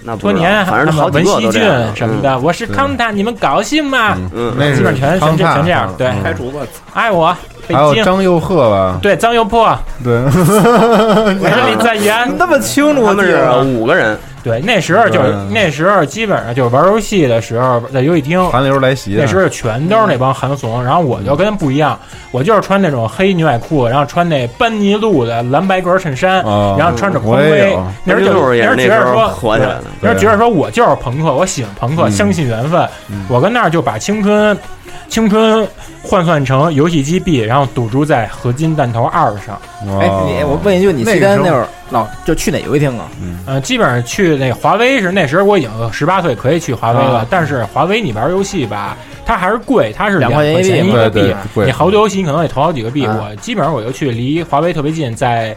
那年，反正好几个文熙俊都这样什么的。。我是康达，你们高兴吗？嗯那基本全全这全这样对除吧，爱我，北还有京。张佑赫吧？对，张佑破，对，我是李在元。那么清楚，他们是五个人，对，那时候就是那时候基本上就是玩游戏的时候，在游戏厅，韩流来袭的那时候全都是那帮韩怂，然后我就跟他们不一样，我就是穿那种黑牛仔裤，然后穿那班尼路的蓝白格衬衫，哦然后穿着匡威。那时候就是那时候觉得说火起来的对那时候觉得说我就是朋克，我喜欢朋克，嗯相信缘分嗯。我跟那儿就把青春青春换算成游戏机币，然后赌注在合金弹头二上。哎，你我问一句，你西那个时候单那会儿老就去哪游戏厅啊？嗯，基本上去那华为是那时候我已经十八岁，可以去华为了。啊但是华为你玩游戏吧，它还是贵，它是两块块钱一个币对对，贵你好多游戏你可能得投好几个币。啊我基本上我就去离华为特别近，在。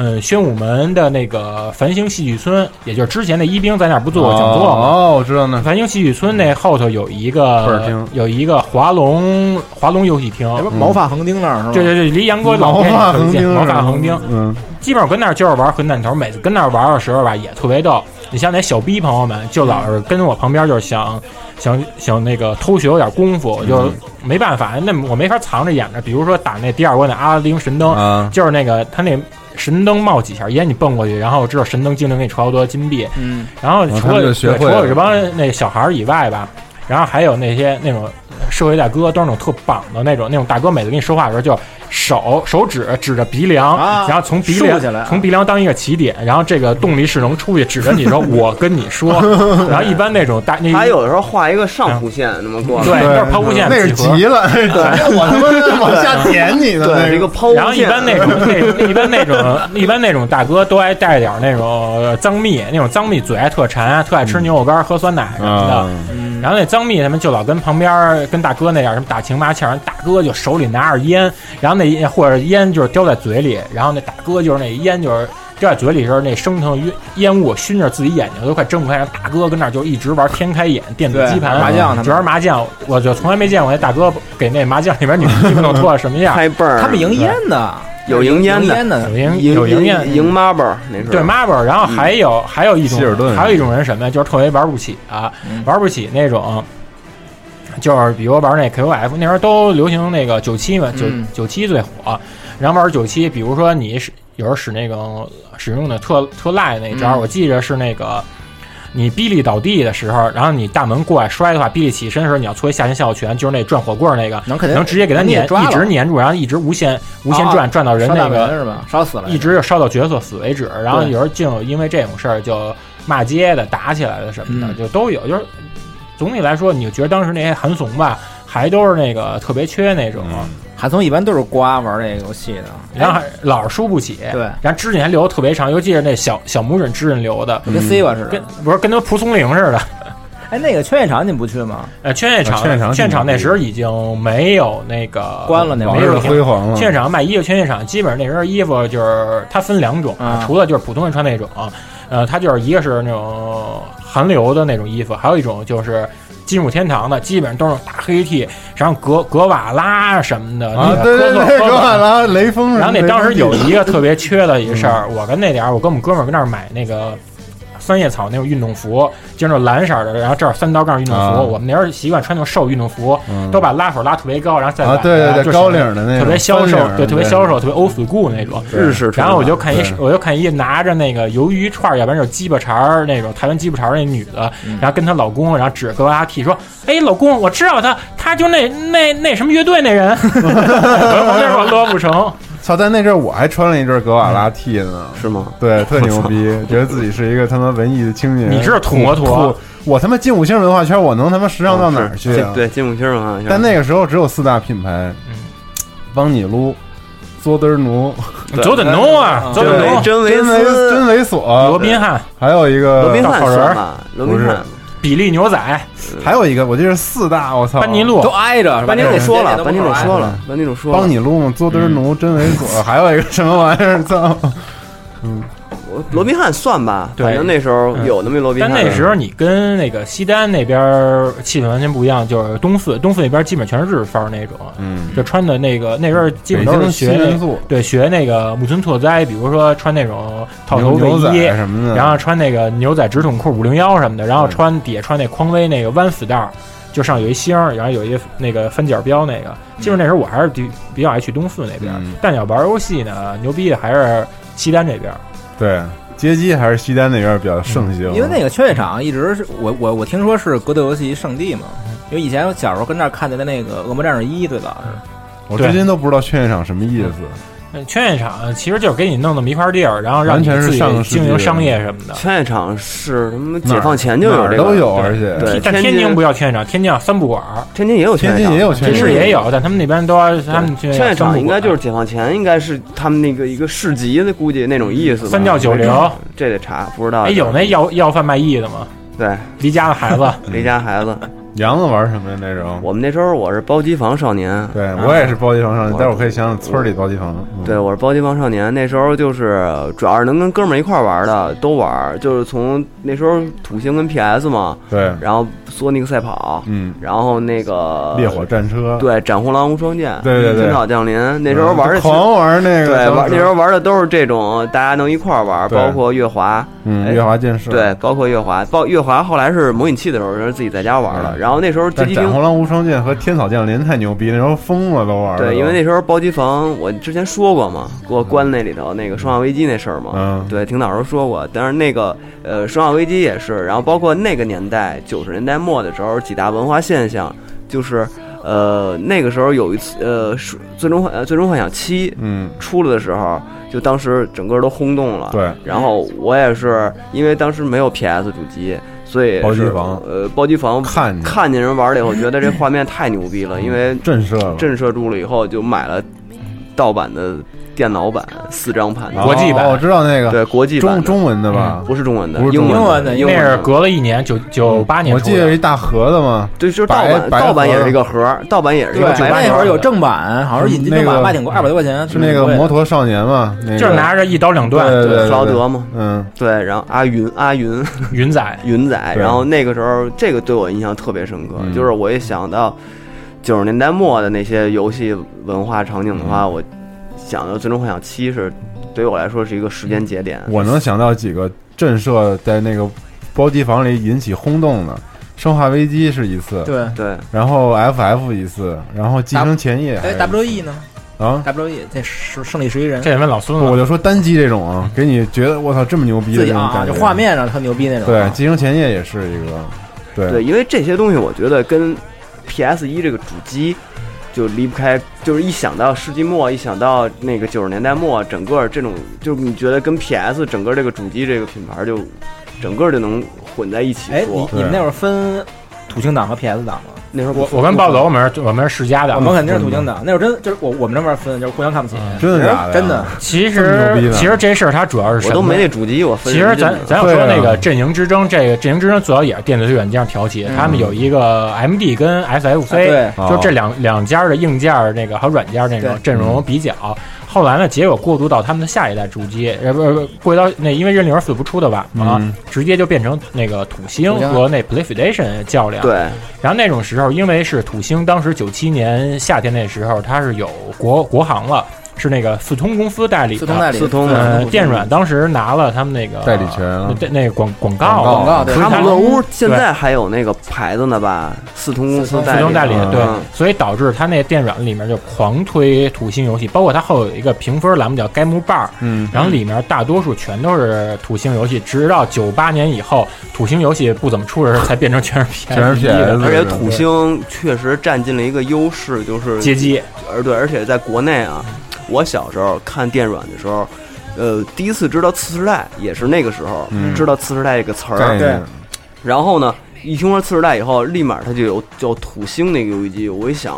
嗯，宣武门的那个繁星戏剧村，也就是之前的一兵在那儿不做过讲座吗？哦，我知道那。繁星戏剧村那后头有一个厅有一个华龙华龙游戏厅，毛发横丁那儿是吧？对对对，离杨哥老毛店发横丁，特别近毛发横丁，嗯，基本上跟那儿就是玩混蛋头，每次跟那儿玩的时候吧，也特别逗。你像那小逼朋友们，就老是跟我旁边，就是想想想那个偷学我点功夫，就没办法，那我没法藏着演着。比如说打那第二关的阿拉丁神灯，啊，就是那个他那神灯冒几下烟，你蹦过去，然后知道神灯精灵给你出好多金币。嗯，然后除了对除了了这帮那小孩儿以外吧，然后还有那些那种社会大哥，都是那种特棒的那种，那种大哥每次跟你说话的时候就手手指指着鼻梁，啊然后从鼻梁从鼻梁当一个起点，然后这个动力势能出去指着你说我跟你说，然后一般那种大那还有的时候画一个上弧线那么过来，对都是抛物线那是急了，对，我他妈 往下点你呢，对，那这个抛物线。然后一般那种 那一般那种一般那种大哥都爱带点那种脏蜜，那种脏蜜嘴爱特馋，特爱吃牛肉干、喝酸奶什么的。然后那张密他们就老跟旁边跟大哥那样什么打情骂俏，大哥就手里拿着烟，然后那或者烟就是叼在嘴里，然后那大哥就是那烟就是叼在嘴里的时候，那升腾烟烟雾熏着自己眼睛都快睁不开，大哥跟那儿就一直玩天开眼电子对机盘麻将他们主要是麻将，我就从来没见过那大哥给那麻将里边女的弄脱了什么样。开倍儿，他们赢烟的，有赢烟的有，赢赢有赢烟。赢 marble 那是对 marble，然后还有、还有一种希尔顿。还有一种人什么呀，就是特别玩不起啊，嗯。玩不起那种，就是比如玩那 QF，那时候都流行那个九七嘛，九嗯。九七最火，然后玩九七，比如说你使有时候使那个使用的特特赖那招，嗯我记着是那个。你比利倒地的时候，然后你大门过来摔的话，比利起身的时候，你要搓一下旋效拳，就是那转火棍儿那个，能肯定能直接给他撵，一直撵住，然后一直无限无限啊转，转到人那个？烧死了，一直就烧到角色死为止。然后有时候竟有因为这种事儿就骂街的、打起来的什么的，嗯就都有。就是总体来说，你就觉得当时那些韩怂吧，还都是那个特别缺那种，韩松一般都是瓜玩这个游戏的，然后还老是输不起。对。然后指甲还留的特别长，尤其是那小小拇指指甲留的，就跟 C 吧似的。跟。不是跟他蒲松龄似的。哎，那个圈业场你们不去吗？呃，劝业场，啊劝业场场那时候已经没有那个关了那往日没有辉煌了，圈业场卖衣服，圈业场基本上那时候衣服就是它分两种，啊。除了就是普通人穿那种，呃，它就是一个是那种韩流的那种衣服，还有一种就是进入天堂的，基本上都是大黑 T，然后格格瓦拉什么的，对对对，个格瓦拉、雷锋，然后那当时有一个特别缺的一个事嗯。儿，我跟那点儿，我跟我们哥们儿跟那儿买那个三叶草那种运动服，就是那种蓝色的，然后这儿三刀杠运动服。啊我们那时候习惯穿那种瘦运动服，嗯都把拉手拉特别高，然后再啊，对对对，就高领的那种，特别消瘦对，特别消瘦，特别 old school 那种。日式。然后我就看一，我就看一拿着那个鱿鱼串儿，要不然就是鸡巴肠儿那种台湾鸡巴肠儿那女的，然后跟她老公，然后指着格瓦拉蒂说：“哎，老公，我知道他，他就那那那什么乐队那人。”我那时候乐不成，操！但那阵儿我还穿了一阵格瓦拉 T 呢，是吗？对，特牛逼，觉得自己是一个他妈文艺的青年。你是土摩托土我他妈进五星文化圈，我能他妈时尚到哪儿去啊？对，进五星文化圈。但那个时候只有四大品牌，嗯邦尼撸、佐德奴、佐德奴啊，佐德奴，真维真维斯、真维索、罗宾汉、还有一个罗宾汉稻草人，罗宾汉。比利牛仔、还有一个，我记得是四大，我操，班尼路。都，挨着，班尼路说了，这班尼路说了，班尼路说了。帮你路、佐德奴、真维索，嗯 还有一个什么玩意儿？操！我罗宾汉算吧，反正那时候嗯有那么一罗宾但汉。那时候你跟那个西单那边儿气氛完全不一样，就是东四，东四那边基本全是日范儿那种，嗯，就穿的那个那时候基本都是学对学那个木村拓哉，比如说穿那种套头卫牛仔衣，什么的，然后穿那个牛仔直筒裤五零幺什么的，然后穿底下穿那匡威那个弯死带儿，就上有一星儿，然后有一那个翻角标那个。其实那时候我还是比比较爱去东四那边，嗯但你要玩游戏呢，牛逼的还是西单这边。对街机还是西单那边比较盛行，因为那个秋叶场一直是我我我听说是格斗游戏圣地嘛，因为以前我小时候跟那儿看见的那个《恶魔战士一》最早是，我至今都不知道劝业场什么意思。嗯圈业场其实就是给你弄那么一块地儿，然后让完全是你自己经营商业什么的。劝业场是什么？解放前就有这个，都有，而且对天但天津不叫圈业场，天津叫三不管，天津也有劝业场，天津也有劝天业也有，但他们那边都要他们去劝业场应该就是解放前，应该是他们那个一个市集的，估计那种意思。三教九流。这得查，不知道。哎，有那要要贩卖艺的吗？对离家的孩子，离家孩子，杨子玩什么呀？那时候？我们那时候我是包机房少年，对我也是包机房少年待会儿可以想想村里包机房。嗯。对，我是包机房少年，那时候就是主要是能跟哥们儿一块儿玩的，都玩，就是从那时候土星跟 PS 嘛，对，然后索尼克赛跑，嗯，然后那个烈火战车，对斩红狼无双剑，对对对。天草降临，那时候玩的嗯狂玩那个，对当玩那时候玩的都是这种，大家能一块儿玩，对。包括月华，嗯，哎月华剑士，对，包括月华，包月华后来是模拟器的时候，是自己在家玩的，嗯然后那时候街机厅。但斩红狼无双剑和天草降临太牛逼，那时候疯了都玩。对，因为那时候包机房，我之前说过嘛，给我关那里头那个《生化危机》那事儿嘛，嗯对，听导时候说过。但是那个呃，《生化危机》也是，然后包括那个年代九十年代末的时候，几大文化现象就是呃，那个时候有一次呃，是最终幻呃最终幻想七嗯，出了的时候，就当时整个都轰动了。对，然后我也是因为当时没有 PS 主机，所以包机房呃包机房看见看见人玩了以后，觉得这画面太牛逼了，因为震慑，震慑住了以后，就买了盗版的电脑版四张盘，哦国际版。哦我知道那个。对国际版中中文的吧？不是中文的，不是英文文的英文的。那是隔了一年，九九八年我。记得有一大盒子嘛，对，就是盗版，盗版也是一个盒儿，盗版也是一对个，九八那会儿有正版，好像是引进正版那个卖挺贵，二百多块钱，是那个摩托少年嘛，就是拿着一刀两断，对对对克劳德嘛，嗯，对，然后阿云阿云。云仔，云仔，然后那个时候这个对我印象特别深刻，嗯。就是我一想到九十年代末的那些游戏文化场景的话，嗯。我想的《最终幻想七》是对于我来说是一个时间节点。我能想到几个震慑在那个包机房里引起轰动的，《生化危机》是一次，对。对，然后 FF 一次，然后《寄生前夜》哎，W E 呢啊，？W E 这是胜利十一人，这也问老孙我。就说单机这种啊，给你觉得我操这么牛逼的那种感觉，就画面上特牛逼那种。对，啊《寄生前夜》也是一个，对对，因为这些东西我觉得跟 PS 一这个主机就离不开，就是一想到世纪末，一想到那个九十年代末，整个这种就是你觉得跟 PS 整个这个主机这个品牌就整个就能混在一起哎，你。你们那会儿分土星党和 PS 党吗？那时候我我跟暴走，我们是我们是世家的我。们肯定是土星的，那时候真就是我我们这边分就是互相看不起，真的假的真的。其实其实这事儿它主要是我都没那主机，我分其实咱咱要说那个阵营之争，这个阵营之争主要也是电子软件挑起他们有一个 MD 跟 SFC，就这两两家的硬件儿那个和软件儿那种阵容比较。后来呢，结果过渡到他们的下一代主机，呃不不，过渡到那因为任零四不出的晚嘛，嗯直接就变成那个土星土星。和那 PlayStation 较量。对。然后那种时候，因为是土星当时九七年夏天那时候，它是有国国行了，是那个四通公司代理的。四通代理，四通呃，电软当时拿了他们那个代理权啊。那那个广广告。广告他们乐屋现在还有那个牌子呢吧？四通公司四通代理动代理对。嗯，所以导致他那电软里面就狂推土星游戏，包括它后有一个评分栏目叫 Game Bar，嗯，然后里面大多数全都是土星游戏，直到九八年以后，土星游戏不怎么出的时候，才变成全是 PS，全是 PS 而且土星确实占尽了一个优势，就是街机，而对，而且在国内啊，我小时候看电软的时候，呃，第一次知道次世代也是那个时候、嗯知道次世代这个词儿，对，然后呢，一听说次世代以后，立马它就有叫土星那个游戏机，我一想。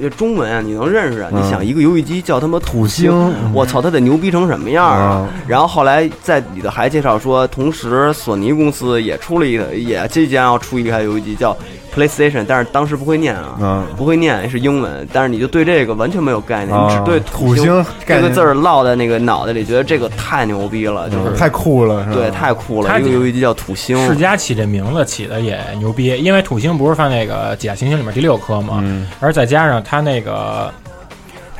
这中文啊，你能认识啊？嗯你想一个游戏机叫他妈土星，我操，它得牛逼成什么样啊！嗯然后后来在里头还介绍说，同时索尼公司也出了一个，也即将要出一台游戏机叫 PlayStation，但是当时不会念啊，嗯，不会念是英文，但是你就对这个完全没有概念，啊你只对土星这个字儿烙在那个脑袋里，觉得这个太牛逼了，就是、嗯太酷了，是吧？对太酷了。它一个游戏机叫土星，世嘉起这名字起的也牛逼，因为土星不是放那个几大行星里面第六颗嘛？嗯，而再加上它那个，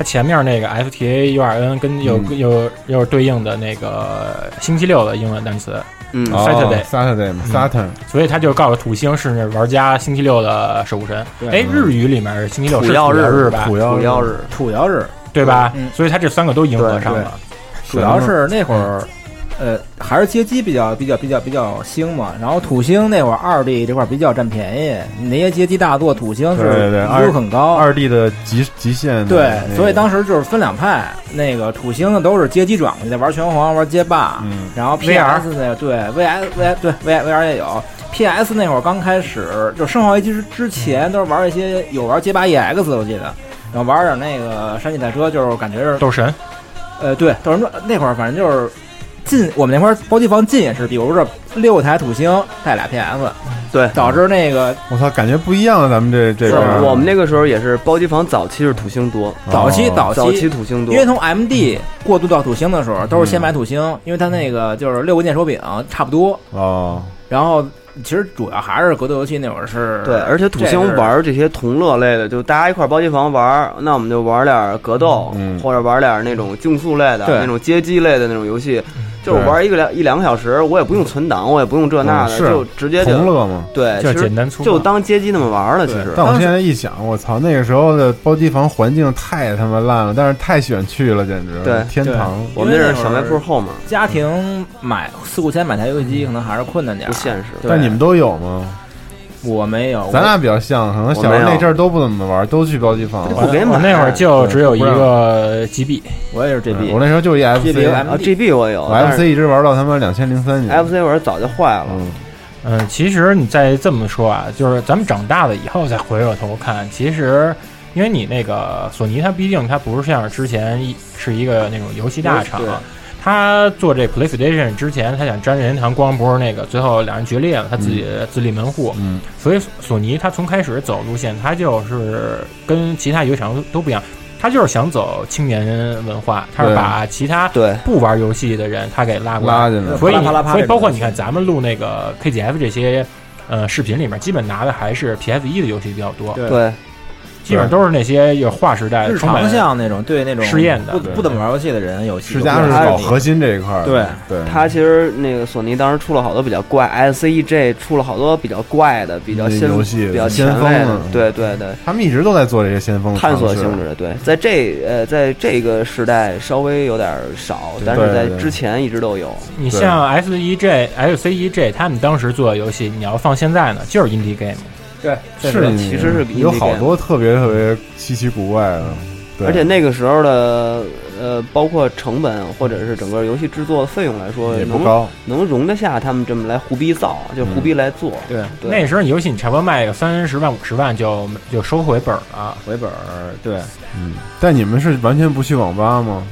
它前面那个 FTA URN 跟有、嗯。有又是对应的那个星期六的英文单词，嗯，哦。Saturday Saturday 嘛嗯，Saturn，所以他就告诉土星是玩家星期六的守护神。哎，日语里面是星期六是土曜日日吧？土曜日，土曜日，对吧？嗯。所以他这三个都迎合上了。主要是那会儿，呃，还是街机比较比较比较比较兴嘛。然后土星那会儿二 D 这块儿比较占便宜，那些街机大作土星是对对对难度很高。二 D 的极极限对那，个，所以当时就是分两派，那个土星的都是街机转过去的，玩拳皇、玩街霸，嗯然后 PS 那个对 VS V 对 V VR 也有。PS 那会儿刚开始，就生化危机之之前都是玩一些有玩街霸 EX 我记得，然后玩点那个山地赛车，就是感觉是斗神，呃，对，斗神传那会儿反正就是进我们那块儿包机房进也是，比如说六台土星带俩 PS，对。导致那个我操，感觉不一样，咱们这这是边儿我们那个时候也是包机房早期是土星多，早期哦早早期期。土星多，因为从 MD 过渡到土星的时候，都是先买土星，因为它那个就是六个键手柄差不多。哦，然后其实主要还是格斗游戏那会儿是对，而且土星玩这些同乐类的，就大家一块儿包机房玩，那我们就玩点格斗，嗯或者玩点那种竞速类的、对。那种街机类的那种游戏，就是玩一个两一两个小时，我也不用存档，我也不用这那的，嗯是就直接就同乐嘛。对，就是其实简单粗暴就当街机那么玩了。其实，但我现在一想，我操，那个时候的包机房环境太他妈烂了，但是太喜欢去了，简直对天堂。我们那是小卖铺后面，家庭买四五千买台游戏机可能还是困难点，不现实。但你们都有吗？我没有，咱俩比较像，可能小时候那阵儿都不怎么玩，都去包机房。不给买我那会儿就只有一个 GB，我也是 GB，我那时候就一 FC，GB 啊，GB 我有 FC 一直玩到他妈两千零三年。，FC 我是早就坏了。嗯，嗯，其实你再这么说啊，就是咱们长大了以后再回过头看，其实因为你那个索尼，它毕竟它不是像之前一是一个那种游戏大厂对，他做这 PlayStation 之前，他想沾任天堂光，不是那个最后两人决裂了，他自己自立门户，嗯，所以索尼他从开始走路线，他就是跟其他游戏厂都都不一样，他就是想走青年文化，他是把其他对，不玩游戏的人他给拉过来，拉进来。所以所以包括你看咱们录那个 KGF 这些呃视频里面，基本拿的还是 PS 一的游戏比较多，对。对，基本都是那些有划时代日充满常向那种对那种试验的不不怎么玩游戏的人有世嘉是搞核心这一块儿的，对。对，它其实那个索尼当时出了好多比较怪，SCEJ 出了好多比较怪的、比较新游戏比较先前卫的锋的，对对对，他们一直都在做这些先锋探索性质的。对，在这呃，在这个时代稍微有点少，但是在之前一直都有。你像 SEJ、LCEJ 他们当时做的游戏，你要放现在呢，就是 indie game。对，是你其实是有好多特别特别稀奇古怪的，对而且那个时候的呃，包括成本或者是整个游戏制作的费用来说，能也不高。能容得下他们这么来胡逼造，就胡逼来做。对对那时候你游戏你差不多卖个三十万五十万就就收回本了。回本儿对，嗯，但你们是完全不去网吧吗？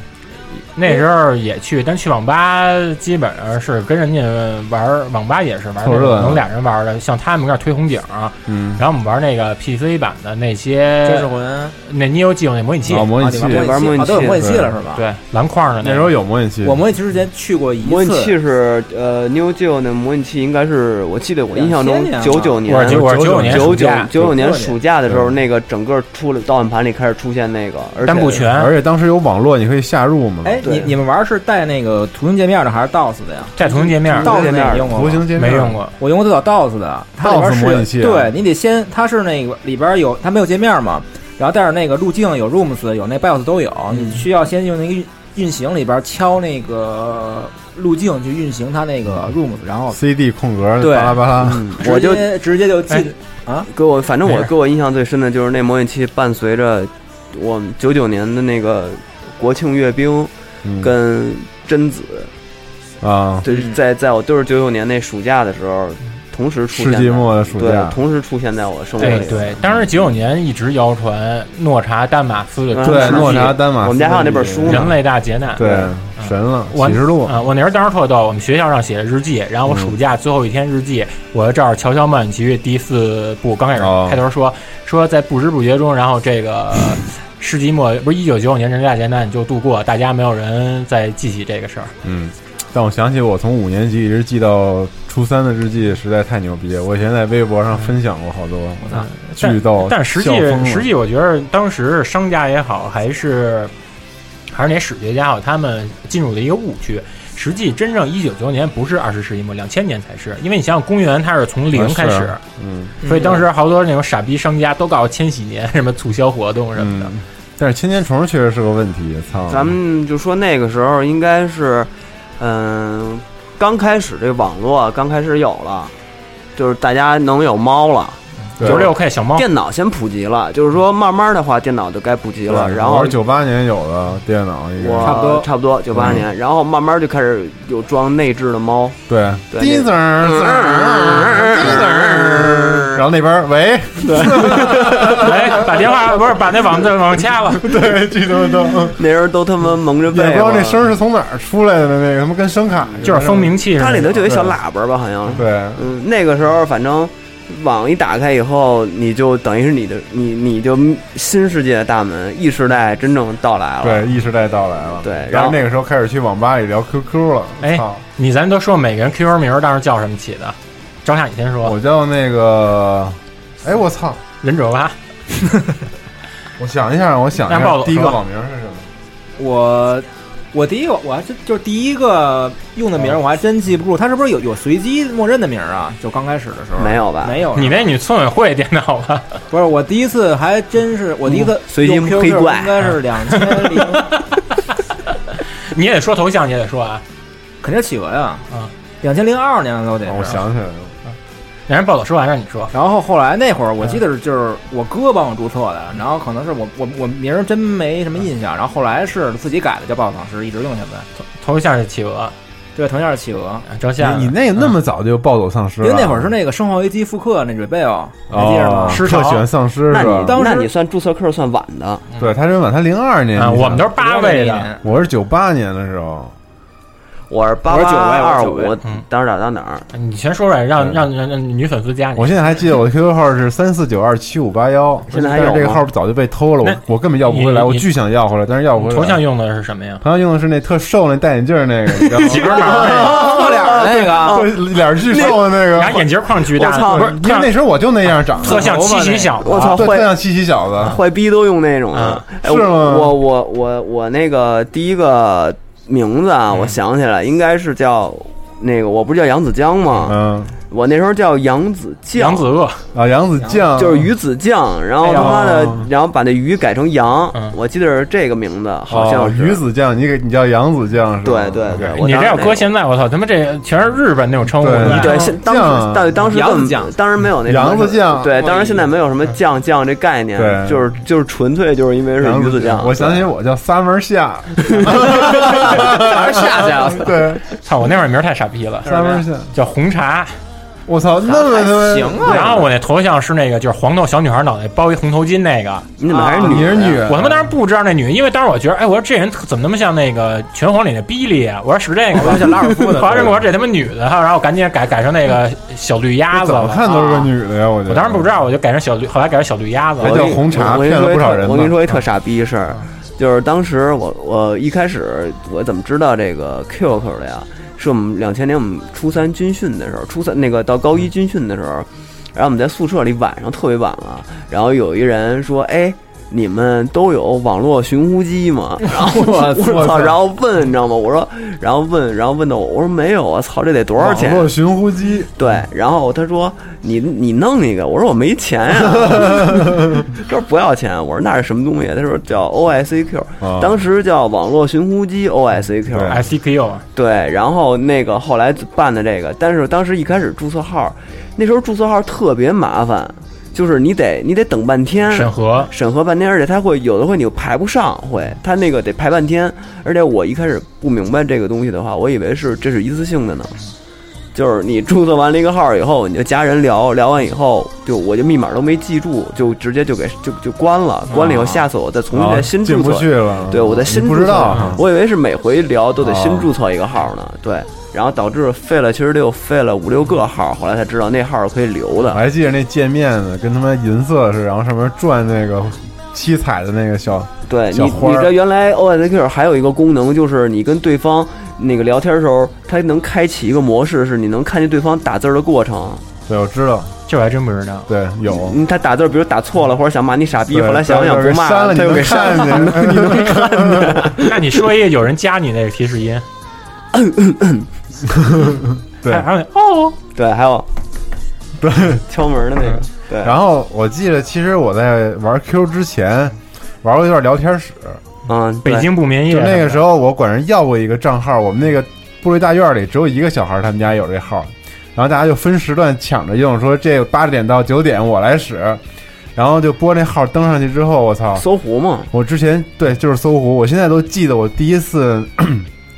那时候也去，但去网吧基本上是跟人家玩网吧也是玩能俩人玩的，像他们那儿推红警，嗯，然后我们玩那个 PC 版的那些真实魂那 Neo Geo 那模拟器，哦，模拟器啊玩玩模拟器啊都有模拟器了是吧？，对蓝框的那时候有模拟器，我模拟器之前去过一次，模拟器是呃 New Geo 那模拟器应该是我记得我印象中2000年啊九九年我是九九年九九九九年暑假的时候，那个整个出了盗版盘里开始出现那个，而且单部全，而且当时有网络，你可以下入嘛。你你们玩是带那个图形界面的还是 DOS 的呀？带图形界面。到？DOS 那你用过图形界面。没用，过，我用过最早 DOS 的，它里边模拟器啊。对你得先，它是那个里边有它没有界面嘛，然后但是那个路径有 rooms 有那 BIOS 都有，嗯。你需要先用那个运运行里边敲那个路径去运行它那个 rooms，然后 CD 空格对巴拉巴拉，嗯我就直接就哎。进啊，给我反正我给我印象最深的就是那模拟器伴随着我们九九年的那个国庆阅兵嗯跟贞子，啊，就是在在我都是九九年那暑假的时候同时出现，世纪末的暑对假，，同时出现在我生活里。对对，当时九九年一直谣传诺查丹马斯的嗯对，诺查丹马斯，我们家还有那本书人类大劫难，对，神了，我启示录，啊，我那时候当时特逗，我们学校上写的日记，然后我暑假最后一天日记，我就照着《乔乔冒险奇遇》第四部刚开始哦。开头说说在不知不觉中，然后这个世纪末不是一九九九年人类大劫难就度过，大家没有人再记起这个事儿。嗯。但我想起我从五年级一直记到初三的日记，实在太牛逼了。我以前在微博上分享过好多，嗯巨逗。但实际实际，我觉得当时商家也好，还是还是那史学家好，他们进入了一个误区。实际真正一九九九年不是二十世纪末，两千年才是。因为你想想，公元它是从零开始，嗯所以当时好多那种傻逼商家都搞千禧年什么促销活动什么的。嗯，但是千年虫确实是个问题，操！咱们就说那个时候应该是，嗯、刚开始这网络刚开始有了，就是大家能有猫了，对九十六 K 小猫，电脑先普及了，就是说慢慢的话，电脑就该普及了。然后我是九八年有的电脑，我差不多。差不多九八嗯。年，然后慢慢就开始有装内置的猫，对，对滴子儿子儿滴子儿，然后那边喂，喂，把电话不是把那网网网掐了。对，巨他妈逗，那人都他妈蒙着也不知道那声是从哪儿出来的，那个他妈跟声卡似的。就是蜂鸣器似的，它里头就有一小喇叭吧，好像。是。对，嗯，那个时候反正网一打开以后，你就等于是你的你你就新世界的大门异时代真正到来了。对异时代到来了。对然后那个时候开始去网吧里聊 QQ 了。哎你咱都说每个人 QQ 名当时叫什么起的？张夏，你先说。我叫那个，哎，我操！忍者吧，我想一下，我想一下，第一个网名是什么？我我第一个我还真就是第一个用的名儿我还真记不住，它是不是有有随机默认的名儿啊？就刚开始的时候没有吧？没有，你那你村委会电脑吧？不是我第一次还真是我第一次随机用 QQ 黑怪应该是两千零，你也得说头像，你也得说啊。肯定是企鹅呀，啊，两千零二年都得哦我。想起来了，让人暴走说完，让你说。然后后来那会儿，我记得是就是我哥帮我注册的，然后可能是我我我名儿真没什么印象，然后后来是自己改的叫暴走丧尸，一直用现在。头像是企鹅，对，头像是企鹅，照相，你你那个那么早就暴走丧尸了？因为那会儿是那个《生化危机》复刻那 Rebel，你还记着吗？喜欢丧尸那你是吧？当时那你算注册客算晚的，对他真晚，他零二年我们都是八位的，我是九八年的时候，我是八八二五，嗯当时打到哪儿？你全说出来，让让让让女粉丝加你我。现在还记得我的 QQ 号是三四九二七五八幺，现在还有这个号早就被偷了，我我根本要不回来，我巨想要回来，但是要不回来。头像用的是什么呀？头像用的是那特瘦那戴眼镜那个，你知道吗？几根毛儿破脸儿那个，对，脸儿巨瘦的那个。然后眼镜框巨大，我操不是因为那时候我就那样长特，像七喜小子。我操坏特像七喜小子。坏逼都用那种的是吗我我我我那个第一个名字啊，嗯我想起来应该是叫那个，我不是叫杨子江吗？嗯我那时候叫杨子酱，杨子鳄，啊，杨子酱。就是鱼子酱，然后他妈的，然后把那鱼改成羊嗯，我记得是这个名字，好像鱼子酱，你给你叫杨子酱是吧？对对对你这要搁现在，我操，他妈这全是日本那种称呼。对你对，现当时酱当当时杨子酱。当时没有那杨子酱。对，当时现在没有什么酱酱这概念，对。就是就是纯粹就是因为是鱼子酱。我想起我叫三门下，哪儿下去啊？对，操，我那会儿名儿太傻逼了，三门下，叫红茶。我操，那么他妈行啊，然后我那头像是那个就是黄豆小女孩脑袋包一红头巾那个，你怎么还是女的呀？你是女的，我他妈当时不知道那女的，因为当时我觉得，哎，我说这人怎么那么像那个拳皇里的比利啊？我说是这个，我像拉尔夫的后来跟我说这他妈女的，然后我赶紧改改成那个小绿鸭子怎么。看都是个女的呀，我觉得。我当时不知道，我就改成小绿，后来改成小绿鸭子了。还叫红茶我跟你骗了说一特不少人我跟你说一特傻逼事儿，就是当时我我一开始我怎么知道这个 QQ 的呀？是我们两千年我们初三军训的时候，初三那个到高一军训的时候，然后我们在宿舍里晚上特别晚了，然后有一人说：“哎。”你们都有网络寻呼机吗？然后我我操，然后问你知道吗？我说，然后问，然后问到我，我说没有啊，操，这得多少钱？网络寻呼机，对，然后他说你你弄一个，我说我没钱呀、他说不要钱，我说那是什么东西？他说叫 OICQ，、啊。当时叫网络寻呼机 OICQ，ICQ 对，然后那个后来办的这个，但是当时一开始注册号，那时候注册号特别麻烦，就是你得你得等半天。审核，审核半天，而且他会有的会你排不上，会他那个得排半天。而且我一开始不明白这个东西的话，我以为是这是一次性的呢，就是你注册完了一个号以后，你就加人聊，聊完以后就我就密码都没记住，就直接就给就就关了，关了以后下次我再重新再新啊进不注册。去了。对，我再新注册。不知道，啊我以为是每回聊都得新注册一个号呢。对，然后导致废了，其实得有废了五六个号，后来才知道那号是可以留的我。还记得那界面呢，跟他妈银色似的，然后上面转那个七彩的那个小，对你，小花儿你知道原来 OSQ 还有一个功能，就是你跟对方那个聊天的时候，它能开启一个模式，是你能看见对方打字的过程。对，我知道，这我还真不知道。对，有。嗯，他打字，比如打错了，或者想骂你傻逼，后来想想不骂，删了，他又给删了。你能看见。那你说一个有人加你那个提示音，对。还，有哦，对，还有对，敲门的那个，对，然后我记得，其实我在玩 Q 之前玩过一段聊天室，嗯，北京不眠夜就那个时候我管人要过一个账号，我们那个部队大院里只有一个小孩，他们家有这号，然后大家就分时段抢着用，说这八点到九点我来使，然后就拨那号登上去之后，我操！搜狐嘛，我之前对就是搜狐，我现在都记得我第一次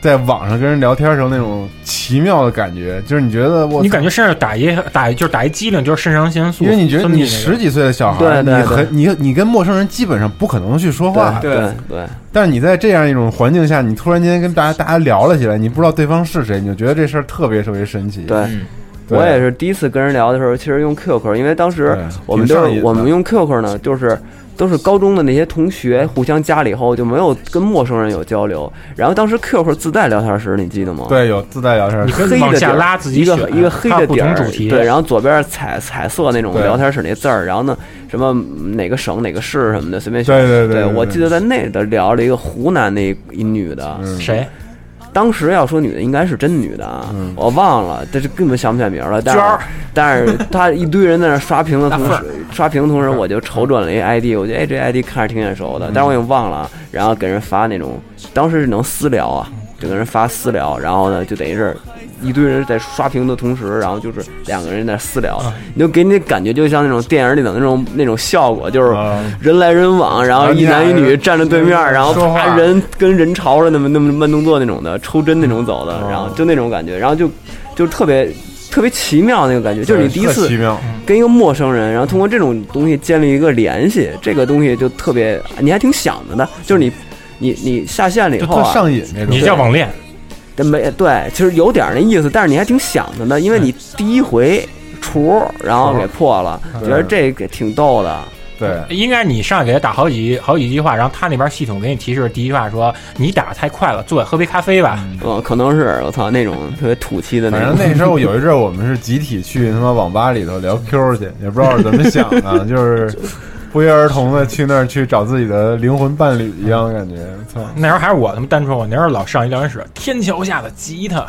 在网上跟人聊天的时候那种奇妙的感觉，就是你觉得我你感觉身上打一打一就是打一激灵，就是肾上腺素，因为你觉得你十几岁的小孩，对对对你很你你跟陌生人基本上不可能去说话，对对。对，但是你在这样一种环境下，你突然间跟大家大家聊了起来，你不知道对方是谁，你就觉得这事儿特别特别神奇。对。嗯，我也是第一次跟人聊的时候，其实用 QQ，因为当时我们都挺上瘾的。是我们用 QQ 呢，就是都是高中的那些同学互相加了以后就没有跟陌生人有交流。然后当时 QQ 自带聊天室，你记得吗？，对有自带聊天你室，黑的底儿拉自己一个一个黑的点儿，同主题，对，然后左边彩彩色那种聊天室那字儿，然后呢什么哪个省哪个市什么的随便选。对对对对我记得在那的聊了一个湖南那一女的，嗯谁？当时要说女的应该是真女的啊，嗯我忘了，但是根本想不起来名儿了。但是娟儿 但是他一堆人在那刷屏的同时，刷屏的同时我就瞅准了一 ID，我觉得哎这 ID 看着挺眼熟的，但是我也忘了，然后给人发那种，当时是能私聊啊，就给人发私聊，然后呢就等于是。一堆人在刷屏的同时，然后就是两个人在私聊，你就给你的感觉就像那种电影里的那种那种效果，就是啊人来人往，然后一男一女站在对面，然后啪人跟人潮似的那么那么慢动作那种的，抽针那种走的，然后就那种感觉，然后就就特别特别奇妙那个感觉，就是你第一次奇妙，跟一个陌生人，然后通过这种东西建立一个联系，这个东西就特别你还挺想着的，就是你你你下线了以后啊，上瘾那种你。叫网恋，这没对，其实有点那意思，但是你还挺想的呢，因为你第一回厨，然后给破了，觉得这个挺逗的。对，应该你上来给他打好几好几句话，然后他那边系统给你提示第一句话说你打的太快了，坐下喝杯咖啡吧。嗯，可能是我操那种特别土气的那反种。正那时候 有一阵儿我们是集体去他妈网吧里头聊 Q 去，也不知道是怎么想的，就是不约而同的去那儿去找自己的灵魂伴侣一样的感觉。操，那时候还是我他妈单纯，我那时候老上一聊天室，天桥下的吉他，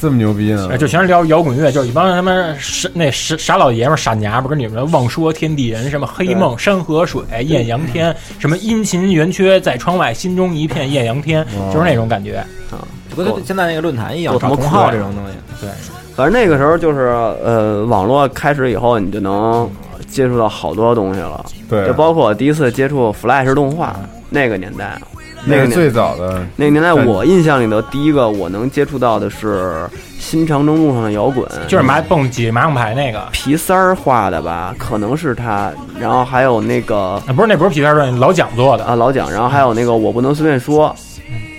这么牛逼呢哎？就全是聊摇滚乐，就是一帮他妈傻那傻傻老爷们儿、傻娘们儿，跟你们妄说天地人，什么黑梦、山河水、艳阳天，什么阴晴圆缺在窗外，心中一片艳阳天，哦就是那种感觉。啊，就跟现在那个论坛一样，同号这种东西。对，反正那个时候就是呃，网络开始以后，你就能接触到好多东西了，对。就包括我第一次接触 Flash 动画那个年代，那个年那个最早的那个年代，我印象里头第一个我能接触到的是新长征路上的摇滚，就是麻蹦挤麻将牌那个，皮三儿画的吧，可能是他。然后还有那个啊不是那不是皮三段老蒋做的，啊老蒋，然后还有那个我不能随便说，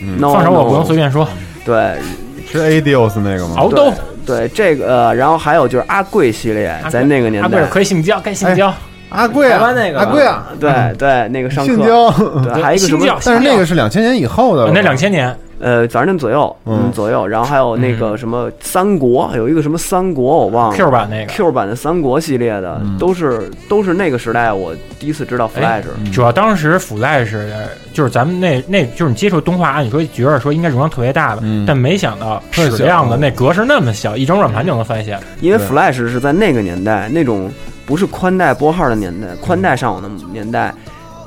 嗯。No 放手我不能随便说，对是 Adios 那个吗？敖兜对对这个，呃然后还有就是阿贵系列，在那个年代。阿贵，可以性交，该性交，阿贵啊，台湾那个。阿贵啊，对对那个上课，性交，对，还有一个什么性交，但是那个是两千年以后的，那两千年呃，反正左右，嗯嗯，左右，然后还有那个什么三国，有一个什么三国我忘了 Q 版那个。Q 版的三国系列的，嗯都是都是那个时代我第一次知道 Flash，、主要当时 Flash 就是咱们那那就是你接触动画，按理说觉得说应该容量特别大的，嗯但没想到特小矢量的那格式那么小，一张软盘就能翻下来。因为 Flash 是在那个年代那种不是宽带拨号的年代，宽带上网的年代。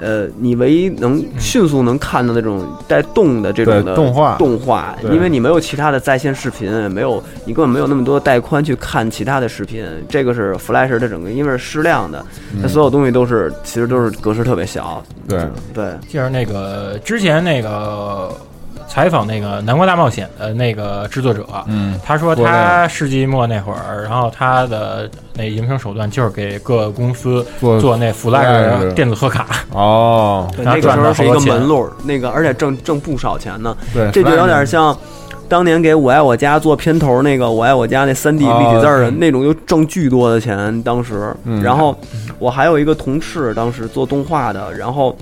呃，你唯一能迅速能看到那种带动的这种的动画动画，因为你没有其他的在线视频，没有你根本没有那么多带宽去看其他的视频。这个是 Flash 的整个，因为是适量的，它所有东西都是其实都是格式特别小。对，对，就是那个之前那个采访那个《南瓜大冒险》的那个制作者，嗯，他说说他世纪末那会儿，然后他的那营生手段就是给各个公司做做那 Flash Flash 电子贺卡，哦，对那个时候是一个门路，那个而且挣挣不少钱呢。对，这就有点像当年给我爱我家做片头那个我爱我家那三 D 哦立体字儿的那种，就挣巨多的钱。当时，嗯。然后我还有一个同事，当时做动画的，然后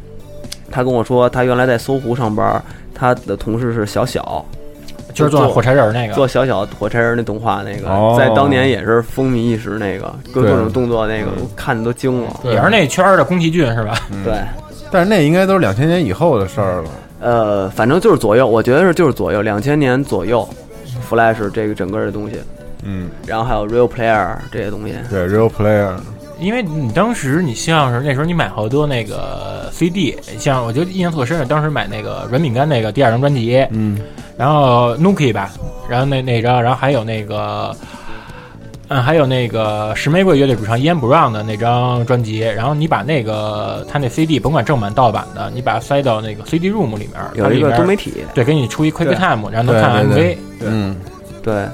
他跟我说，他原来在搜狐上班，他的同事是小小，就是做火柴人那个。做小小火柴人那动画那个，哦。在当年也是风靡一时，那个各对各种动作那个，我看的都惊了。也是那圈儿的宫崎骏是吧？对，但是那应该都是两千年以后的事儿了。呃，反正就是左右，我觉得是就是左右，两千年左右，Flash 这个整个的东西，嗯，然后还有 Real Player 这些东西，对，Real Player，因为你当时你像是那时候你买好多那个 CD，像我觉得印象特深，当时买那个软饼干那个第二张专辑，嗯，然后 Nuki 吧，然后那那张，然后还有那个，嗯，还有那个石玫瑰乐队主唱 Ian Brown 的那张专辑，然后你把那个他那 CD 甭管正版盗版的，你把它塞到那个 CD room 里面，它有一个多媒体，对，给你出一 Quick Time，然后能看对 MV 对。嗯，对，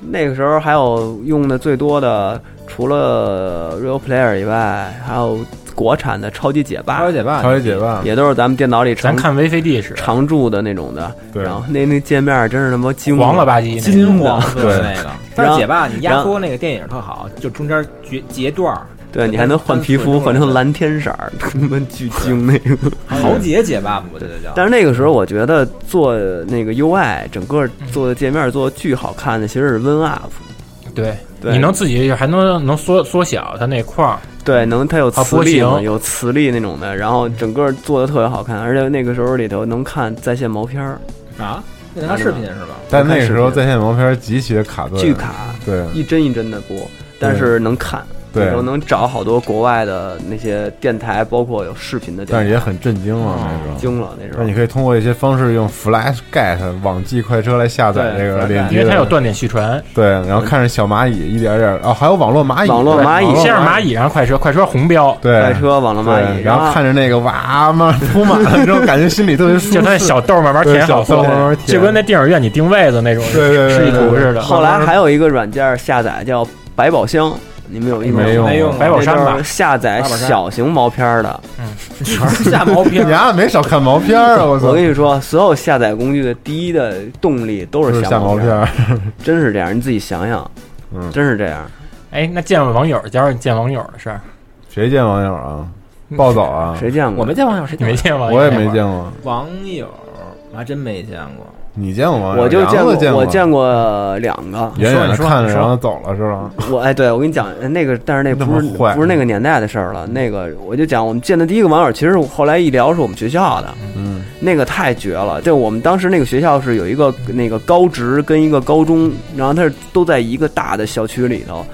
那个时候还有用的最多的，除了 Real Player 以外，还有国产的超级解霸超，级解霸，超级解霸，也都是咱们电脑里常咱看 VCD 时，常驻的那种的。对然后那那界面真是他妈金黄了吧唧，金黄色的那个。但是解霸你压缩那个电影特好，就中间截截段儿，对你还能换皮肤，换成蓝天色儿，他妈巨精那个。豪杰解霸嘛，我记得叫。但是那个时候，我觉得做那个 UI，整个做的界面做的巨好看的，其实是 WinUp。对，对。你能自己还能能缩缩小它那块儿，对，能它有磁力嘛，有磁力那种的，然后整个做的特别好看，而且那个时候里头能看在线毛片儿，啊，那能看视频是吧？但那个时候在线毛片极其的卡顿，巨卡，对。一帧一帧的播，但是能看，对那时候能找好多国外的那些电台，包括有视频的电台，但是也很震惊了那时候。惊了那时候那你。可以通过一些方式用 Flash Get 网际快车来下载这个链接，因为它有断点续传。对，然后看着小蚂蚁一点点哦，还有网络蚂蚁，网络蚂蚁先是蚂蚁，然后快车，快车红标，对。快车网络蚂蚁，然后看着那个哇嘛铺满了之后，感觉心里特别舒服。就它那小豆慢慢填好小豆慢慢填就跟那电影院你定位的那种对对对示意图似的。后来还有一个软件下载叫百宝箱，你们有用吗？没用没用百宝山吧下载小型毛片儿的。全是下毛片 你，丫没少看毛片儿啊！我操，我跟你说，所有下载工具的第一的动力都就是是下毛毛，片儿，真是这样。你自己想想，嗯，真是这样。哎，那见网友，假如你见网友的事儿，谁见网友啊？暴走啊！谁见过？我没见网友，谁你没见网友？我也没见过，网友，我还真没见过。你见过吗？我就见过，我见过两个。远远的看着，然后走了是吧？我哎，对我跟你讲，那个但是那不是那不是那个年代的事儿了。那个我就讲，我们见的第一个网友，其实后来一聊是我们学校的，嗯，那个太绝了。就我们当时那个学校是有一个那个高职跟一个高中，然后它是都在一个大的校区里头。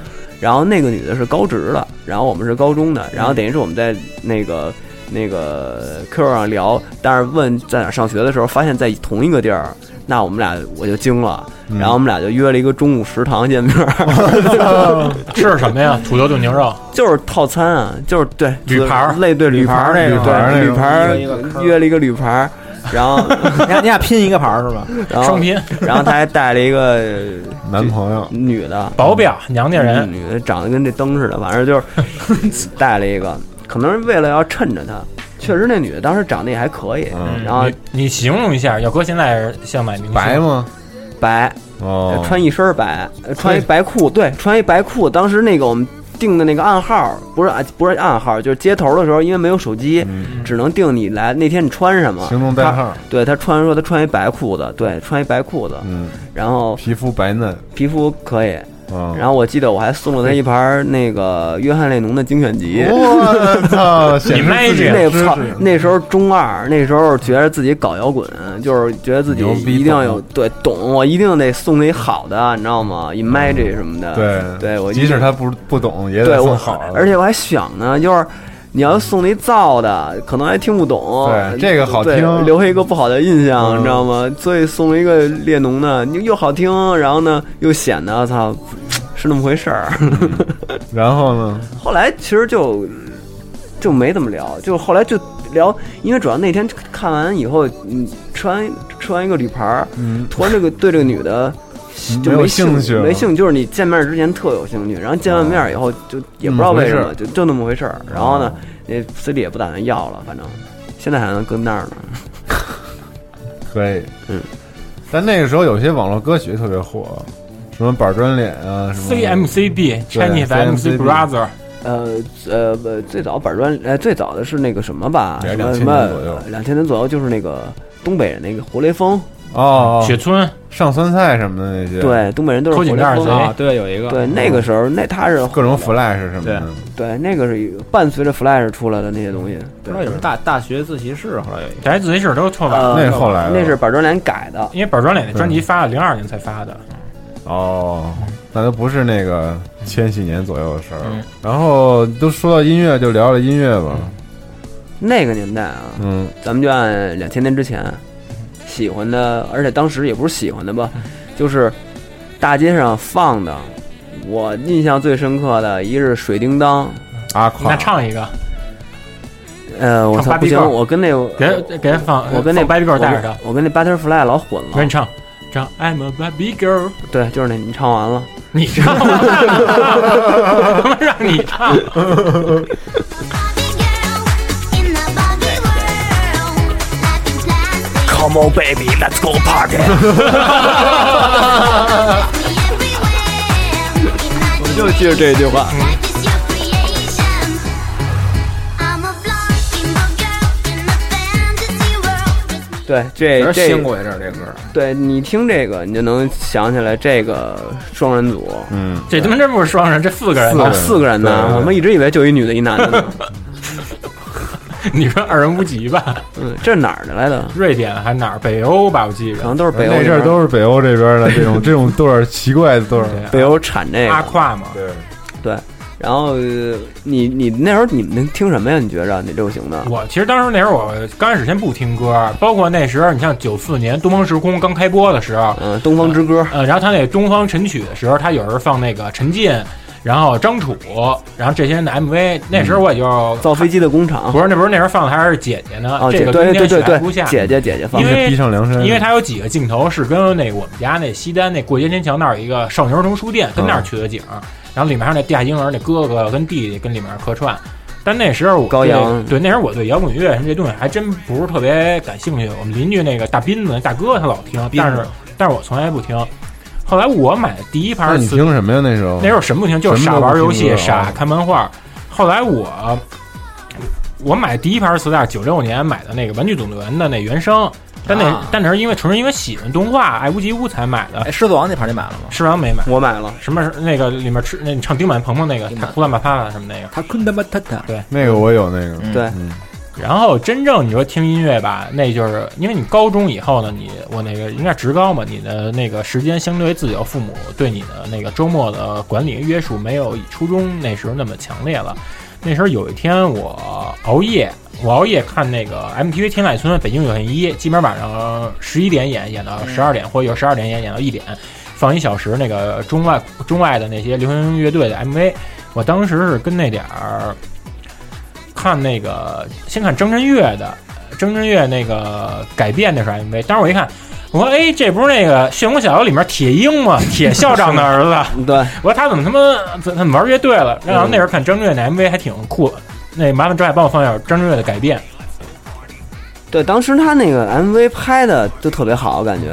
然后那个女的是高职的，然后我们是高中的，然后等于是我们在那个那个 QQ 上聊，但是问在哪上学的时候，发现在同一个地儿，那我们俩我就惊了，嗯然后我们俩就约了一个中午食堂见面，吃 什么呀？土豆炖牛肉，就是套餐啊，就是对铝盘儿类对铝盘儿那种对铝盘儿约了一个铝盘儿，然后 你俩你俩拼一个牌儿是吧？然后双拼然后他还带了一个男朋友，女的保镖娘家人，女的长得跟这灯似的，反正就是带了一个，可能是为了要衬着她。确实，那女的当时长得也还可以，嗯然后你你形容一下，要搁现在像买明星白？吗？白，哦，穿一身白，呃穿一白裤，对，穿一白裤。当时那个我们定的那个暗号，不是啊不是暗号，就是接头的时候，因为没有手机，嗯，只能定你来那天你穿什么。行动代号，对他穿说他穿一白裤子，对，穿一白裤子，嗯，然后皮肤白嫩，皮肤可以，啊，然后我记得我还送了他一盘那个约翰列侬的精选集。我操，显示自己那操那时候中二，那时候觉得自己搞摇滚，就是觉得自己一定要有对懂，我一定得送那好的，你知道吗？Imagine 什么的，对对我即使他不不懂，也对我得送好的，而且我还想呢，就是你要送那造的，可能还听不懂，对这个好听。留下一个不好的印象，嗯。你知道吗？所以送了一个列侬的，又又好听，然后呢又显得操是那么回事儿。然后呢，后来其实就就没怎么聊，就后来就聊，因为主要那天看完以后，嗯，吃完吃完一个铝盘儿，嗯，突然这个对这个女的就没有兴兴趣没兴趣，就是你见面之前特有兴趣，然后见完面以后就也不知道为什么，就就那么回事儿。然后呢哦，那嘴里也不打算要了，反正现在还能跟那儿呢。可以，嗯。但那个时候有些网络歌曲特别火，什么板砖脸啊，什么 CMCB Chinese MC Brother，呃呃呃，最早板砖呃最早的是那个什么吧，也是2000什么什么年左右。两千年左右，就是那个东北人那个活雷锋，哦，雪村。上酸菜什么的那些，，对，东北人都是活雷锋盖儿贼。啊，对，有一个。对，那个时候那他是各种 flash 什么的，对。那个是伴随着 Flash 出来的那些东西，对不知道有什么大大学自习室，后来有一个。大学自习室都特晚，呃那是后来那是板砖脸改的，因为板砖脸那专辑发了零二年才发的，哦，那都不是那个千禧年左右的事儿了嗯。然后都说到音乐，就聊聊音乐吧。那个年代啊，嗯，咱们就按两千年之前喜欢的，而且当时也不是喜欢的吧，就是大街上放的。我印象最深刻的一是水叮当，阿垮那，唱一个，呃，我操，不行，我跟那给给他放，我跟那 Baby Girl 带着的，我跟那 Butterfly 老混了。我给你唱唱 I'm a Baby Girl，对，就是那，你唱完了。你唱，他妈让你唱，Come on baby, let's go party。我就记着这句话。对，这这新过一阵这歌儿，对你听这个，你就能想起来这个双人组。嗯，这他妈真不是双人，这四个人四个人呢，四个人呢，我们一直以为就一女的，一男的呢。你说二人无极吧？嗯，这是哪儿的来的？瑞典还哪儿？北欧吧，我记着。可能都是北欧那阵儿都是北欧这边的这种这种对儿奇怪的对儿。对北欧产这个。阿胯嘛，对，对，然后呃你你那时候你们能听什么呀？你觉着你流行的？我其实当时那时候我刚开始先不听歌，包括那时候你像九四年《东方时空》刚开播的时候，嗯，东方之歌。呃，然后他那东方神曲的时候，他有时候放那个陈进，然后张楚，然后这些人的 MV，那时候我也就造飞机的工厂。不是那不是那时候放的还是姐姐呢，哦，这个冬天对对对对雪还不下，姐姐姐姐放的。因为披上梁山，因为它有几个镜头是跟那个我们家那西单那过街天桥那儿有一个少年儿童书店，跟那儿取的景儿，然后里面还有那地下婴儿那哥哥跟弟弟跟里面客串。但那时候我对高阳对那时候我对摇滚乐什么这东西还真不是特别感兴趣。我们邻居那个大斌子那大哥他老听，但是但是我从来不听。后来我买的第一盘你听什么呀？那时候那时候什么不听，就是傻玩游戏，傻啊看漫画。后来我我买第一盘磁带，九六年买的那个《玩具总动员》的那原声，但那、啊但那是因为纯是因为喜欢动画，爱屋及乌才买的哎，。狮子王那盘你买了吗？狮子王没买，我买了，什么那个里面吃那你唱丁满鹏鹏那个他呼啦巴啪啦什么那个。他坤他妈他他，那个我有那个，嗯对，嗯，然后真正你说听音乐吧，那就是因为你高中以后呢，你我那个应该职高嘛，你的那个时间相对自由，父母对你的那个周末的管理约束没有初中那时候那么强烈了。那时候有一天我熬夜，我熬夜看那个 MTV 天籁村《北京有线一》，基本晚上十一点演，演到十二点，或者有十二点演，演到一点，放一小时那个中外中外的那些流行乐队的 MV。我当时是跟那点儿看那个，先看张震岳的郑震岳那个改编那是 MV，当时我一看，我说哎，这不是那个《旋风小子》里面铁鹰吗？铁校长的儿子。对，我说他怎么他妈怎怎么玩乐队了？然后那时候看张震岳那 MV 还挺酷的，那麻烦周海帮我放一下张震岳的改变。对，当时他那个 MV 拍的就特别好，感觉。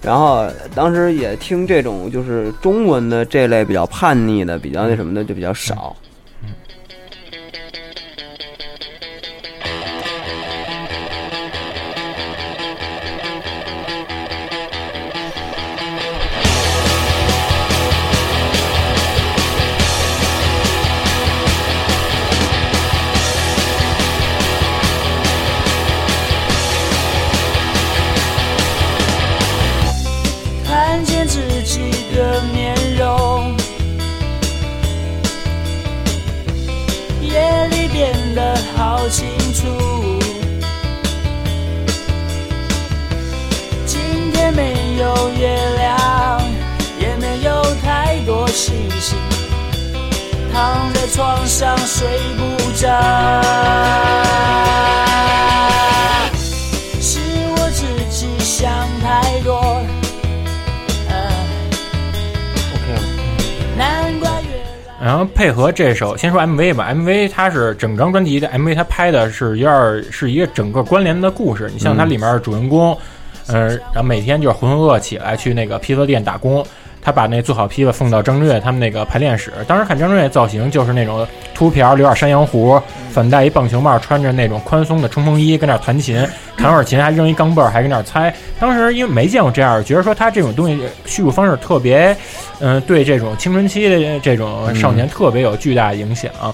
然后当时也听这种就是中文的这类比较叛逆的、比较那什么的就比较少。看月亮，也没有太多星星，躺在床上睡不着。是我自己想太多。难怪月亮。然后配合这首，先说 MV 吧，MV 它是整张专辑的 MV，它拍的是有点是一个整个关联的故事。你像它里面主人公，呃，然后每天就是浑浑噩噩起来去那个披萨店打工，他把那做好披萨送到张震岳他们那个排练室。当时看张震岳造型就是那种秃瓢，留点山羊胡，反戴一棒球帽，穿着那种宽松的冲锋衣，跟那儿弹琴，弹会儿琴还扔一钢镚儿，还跟那儿猜。当时因为没见过这样，觉得说他这种东西叙述方式特别，嗯、对这种青春期的这种少年特别有巨大影响。嗯，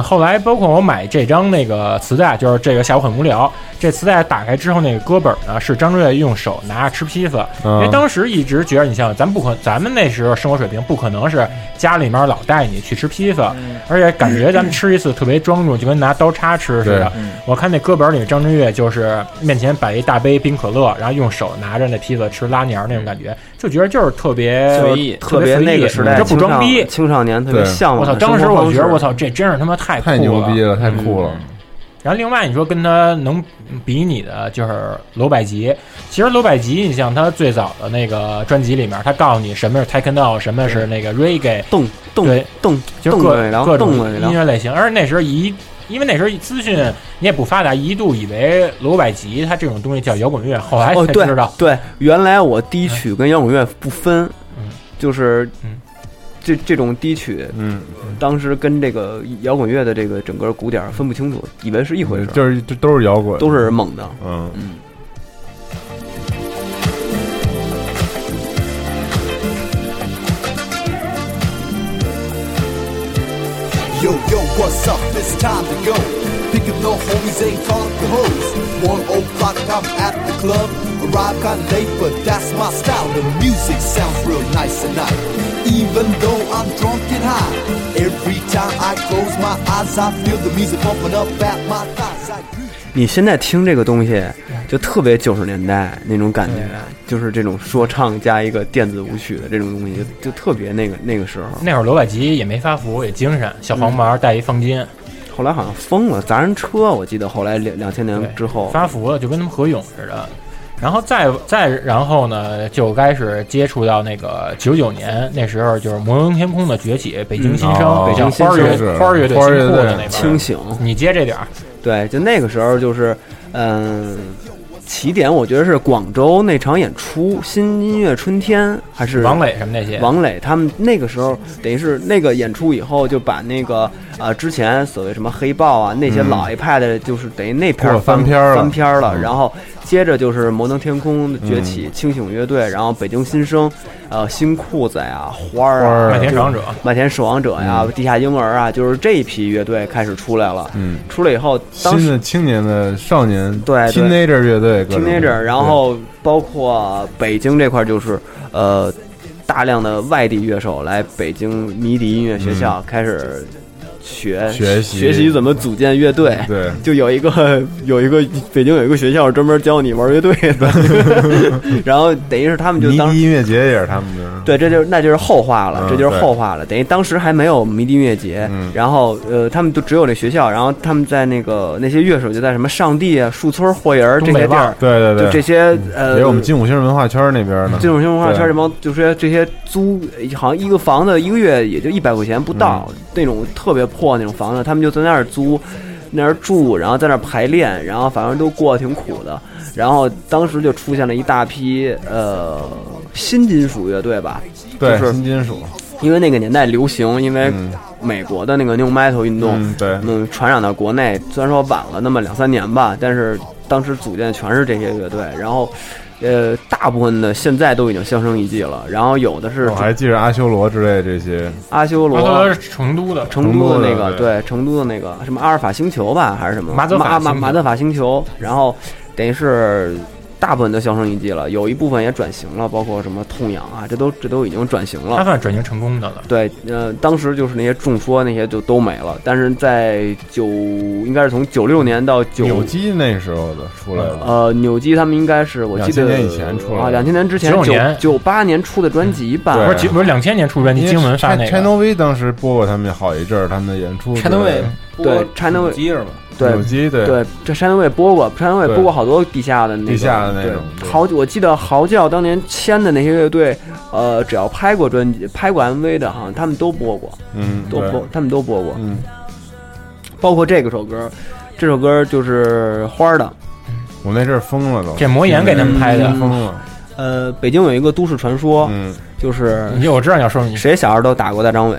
后来包括我买这张那个磁带，就是这个下午很无聊。这磁带打开之后，那个歌本呢是张震岳用手拿着吃披萨，因为嗯当时一直觉得，你像咱不可，咱们那时候生活水平不可能是家里面老带你去吃披萨，而且感觉咱们吃一次特别庄重，就跟拿刀叉吃似的。对我看那歌本里张震岳就是面前摆一大杯冰可乐，然后用手拿着那披萨吃拉年儿那种感觉，就觉得就是特别随意特别那个时代这不装逼。青少年特别对我操！向往当时我觉得我操，这真是他妈太酷太牛逼了。太酷了。然后另外你说跟他能比拟的就是罗百吉，其实罗百吉，你像他最早的那个专辑里面，他告诉你什么是 techno，什么是那个 reggae，动动对动就各动对，然后各种音乐类型。而那时候一，因为那时候资讯你也不发达，一度以为罗百吉他这种东西叫摇滚乐，后来才知道。对，原来我低曲跟摇滚乐不分，嗯就是嗯这这种低曲，嗯，当时跟这个摇滚乐的这个整个鼓点分不清楚，以为是一回事儿，就是这都是摇滚，都是猛的。嗯。嗯，Yo, yo, what's up? It's time to go. Pick up the homies, ain't call up the hoes. One o'clock, I'm at the club. Arrive kinda late, but that's my style. The music sounds real nice tonight. Even though I'm drunk and high, every time I close my eyes, I feel the music pumping up at my thighs. I 你现在听这个东西，就特别九十年代那种感觉，就是这种说唱加一个电子舞曲的这种东西，就就特别那个那个时候。那会儿罗百吉也没发福，也精神，小黄毛戴一方巾，后来好像疯了，砸人车，我记得后来两两千年之后，发福了，就跟他们何勇似的。然后再再然后呢，就开始接触到那个九九年那时候，就是摩登天空的崛起，北京新生，哦。北京花儿乐队花儿乐队新裤的那边清醒，你接这点儿，对，就那个时候就是，嗯，起点我觉得是广州那场演出，新音乐春天还是王磊什么那些，王磊他们那个时候，等于是那个演出以后，就把那个啊、之前所谓什么黑豹啊那些嗯。老一派的，就是等于那片儿翻篇儿了。翻篇儿了，嗯。然后接着就是摩登天空崛起，清醒乐队，然后北京新生，呃，新裤子呀，花儿啊，麦田守望者，麦田守望者呀，地下婴儿啊，就是这一批乐队开始出来了。嗯，出来以后，当时新的青年的少年，对对。teenager 乐队 teenager，然后包括北京这块就是呃大量的外地乐手来北京迷笛音乐学校开始学学习学习怎么组建乐队。对，就有一个有一个北京有一个学校专门教你玩乐队的，然后等于是他们就当迷笛音乐节也是他们的，对，这就是那就是后话了，嗯这就是后话了。等于当时还没有迷笛音乐节，嗯然后呃，他们都只有这学校，然后他们在那个那些乐手就在什么上地啊、树村、霍营儿这些地儿，对对对，就这些呃，也有我们金五星文化圈那边的，金五星文化圈对这帮就是这些租，好像一个房子一个月也就一百块钱不到，嗯那种特别破那种房子，他们就在那儿租，那儿住，然后在那儿排练，然后反正都过得挺苦的。然后当时就出现了一大批呃新金属乐队吧，对就是新金属，因为那个年代流行，因为嗯。美国的那个 New Metal 运动，嗯对，嗯，传染到国内，虽然说晚了那么两三年吧，但是当时组建的全是这些乐队，然后，呃，大部分的现在都已经销声匿迹了，然后有的是我还记着阿修罗之类这些，阿修阿修罗罗。是成都的，成都的那个，对，成都的那个什么阿尔法星球吧，还是什么？马马马马德法星球，然后等于是大部分都销声匿迹了，有一部分也转型了，包括什么痛痒啊，这都这都已经转型了他。算转型成功的了。对，呃，当时就是那些众说那些就都没了，但是在九应该是从九六年到九扭机那时候的出来了，呃扭机他们应该是我记得2000年以前出来的啊，两千年之前95九年九八年出的专辑吧，不是几不是两千年出专辑，因为经文发那 China 个，V 当时播过他们好一阵儿，他们的演出之类的，China Way 对 China 机是吧？对对。对，这山东卫播过，山东卫对。播过好多地下的那个地下的那种对。对豪，我记得嚎叫当年签的那些乐队，呃，只要拍过专辑、拍过 MV 的，好像他们都播过，嗯，都播，他们都播过，嗯，包括这个首歌，这首歌就是花儿的，我那阵儿疯了都，这魔岩给他们拍的。嗯疯了，呃，北京有一个都市传说，嗯，就是你我知道你要说你谁小时候都打过大张伟，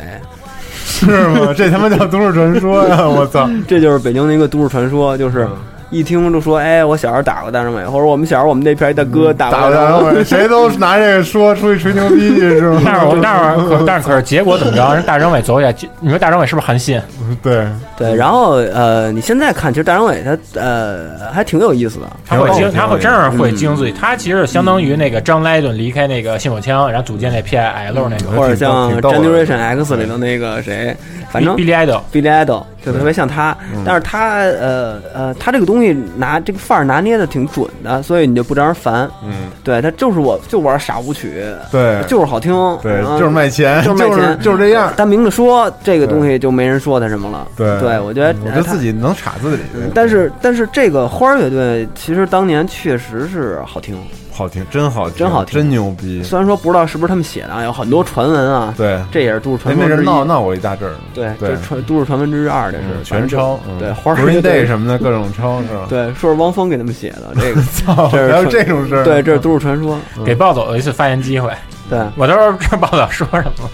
是吗？这他妈叫都市传说呀！我操，这就是北京的一个都市传说，就是一听就说，哎，我小时候打过大张伟，或者我们小时候我们那片一大哥打过大张伟。谁都拿这个说出去吹牛逼去是吗？但是我但是可但是可是结果怎么着？人大张伟走起来，你说大张伟是不是韩信？对，对，然后呃，你现在看，其实大张伟他呃还挺有意思的，他会经，他会真是会嗯经自己。他其实相当于那个张莱顿离开那个信手枪，然后组建那 PIL 那个或者像 Generation X 里头那个谁，反正 Billy Idol。Billy Idol 就特别像他，但是他呃呃，他这个东西拿这个范儿拿捏的挺准的，所以你就不招人烦。嗯，对他就是我就玩傻舞曲，对，就是好听，对，就是卖钱，就是就是卖钱就是这样。他明着说这个东西就没人说他什么了。对对，我觉得我觉得自己能插自己嗯，但是但是这个花儿乐队其实当年确实是好听，好听，真好听，真好听真牛逼。虽然说不知道是不是他们写的啊，有很多传闻啊，对，这也是都市传闻之一。阵闹闹我一大阵儿，对，这传都市传闻之二，这是全抄，嗯对，花儿 Day 队什么的各种抄是吧？对，说是汪峰给他们写的，这个 操，这是还有这种事儿？对，这是都市传说。给暴走了一次发言机会，对，我都是这暴走说什么。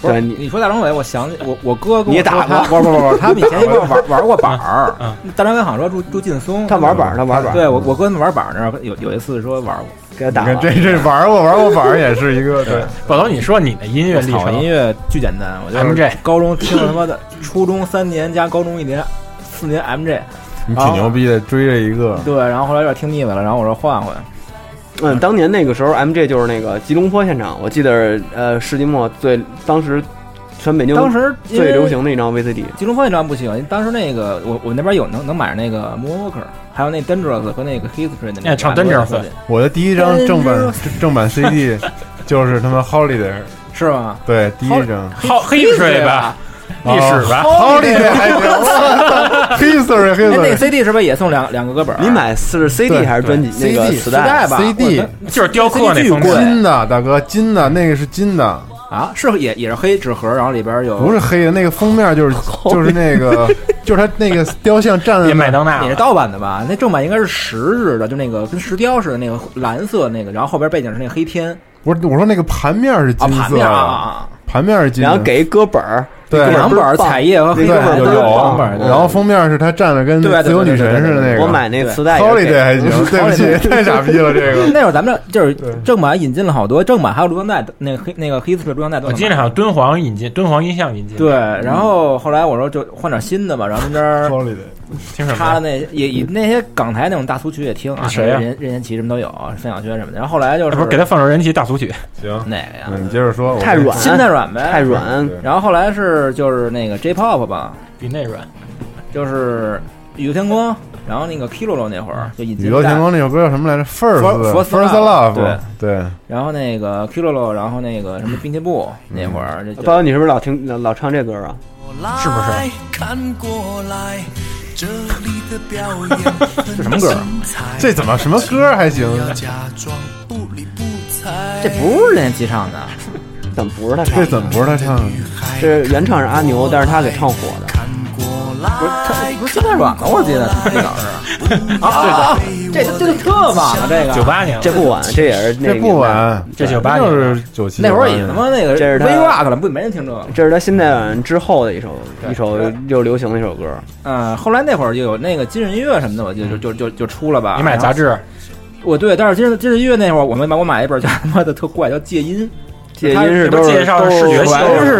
不是对你你说大张伟，我想起我我哥跟我你打他过不是不不，他们以前一块玩玩过板儿嗯。大张伟好像说住住劲松，他玩板儿，他玩板儿，对我我哥他们玩板儿那儿有有一次说玩过给他打了。这这玩过玩过，板儿也是一个对。宝头，你说你的音乐历草音，乐巨简单，我就是 MJ 高中听了他妈的初中三年加高中一年四年 MJ，你挺牛逼的，追着一个。对，然后后来有点听腻歪了，然后我说换换，嗯，当年那个时候，MJ 就是那个吉隆坡现场，我记得呃，世纪末最当时全北京当时最流行的一张 VCD。吉隆坡那张不行，当时那个我我那边有能能买那个 Moonwalker，还有那 Dangerous 和那个 History 的那唱 Dangerous 我的第一张正版正版 CD 就是他妈 Holiday，是吗？对，第一张。好黑水吧，历史吧。Holiday 还行，History 哎，那个 History CD 是不是也送两两个歌本儿？你买是 CD 还是专辑？那个 CD 磁磁带吧。CD 就是雕刻那封面，金的，大哥，金的那个是金的，啊，是也也是黑纸盒，然后里边有不是黑的，那个封面就是 就是那个 就是他那个雕像站麦当娜了。也是盗版的吧？那正版应该是石日的，就那个跟石雕似的那个蓝色那个，然后后边背景是那个黑天。不是我说那个盘面是啊，金色的，啊，盘面是金的，然后给一歌本儿，对。两本儿彩页和黑对板都有有。然后封面是他站的跟自由女神似的那个，我买那磁带 Holiday 还行，对不起，太傻逼了这个。那会儿咱们这就是正版引进了好多正版，还有录像带，那个黑那个黑色录像带都。我记得好像敦煌引进，敦煌音像引进。对，然后后来我说就换点新的吧，然后那边儿 Holiday 听什么？他的那也也那些港台那种大俗曲也听啊，谁呀任任贤齐什么都有，范晓萱什么的。然后后来就是不是给他放首任贤齐大俗曲，行，哪个呀？嗯，你接着说，我太软心太软呗，太软，然后后来是是就是那个 J-pop 吧，比那软。就是宇宙天空，然后那个 Kilolo 那会儿就引进宇宙天光那首歌叫什么来着 First？First First Love，对对，然后那个 Kilolo，然后那个什么滨崎步那会儿，这包你是不是老听老老唱这歌啊？是不是？看过来，这里的表演这什么歌？这怎么什么歌还行？假装不理不睬。这不是任贤齐唱的，怎么不是他唱的？这怎么不是他唱的？这原唱是阿牛，但是他给唱火的。不是他不是心太软了，我记得那早是啊！这这个特晚了，这个九八年，这不晚，这也是那不晚，这九八年就是九七。那会儿也他妈那个这是他 V Rock 了，不没人听这个。这是他新代晚之后的一首一首又流行的一首歌。嗯，后来那会儿就有那个今日音乐什么的，我记得就就就就出了吧。你买杂志，我对，但是今日今日音乐那会儿我们买，我买一本叫他妈的特怪，叫戒音，戒音是都是它介绍都视觉系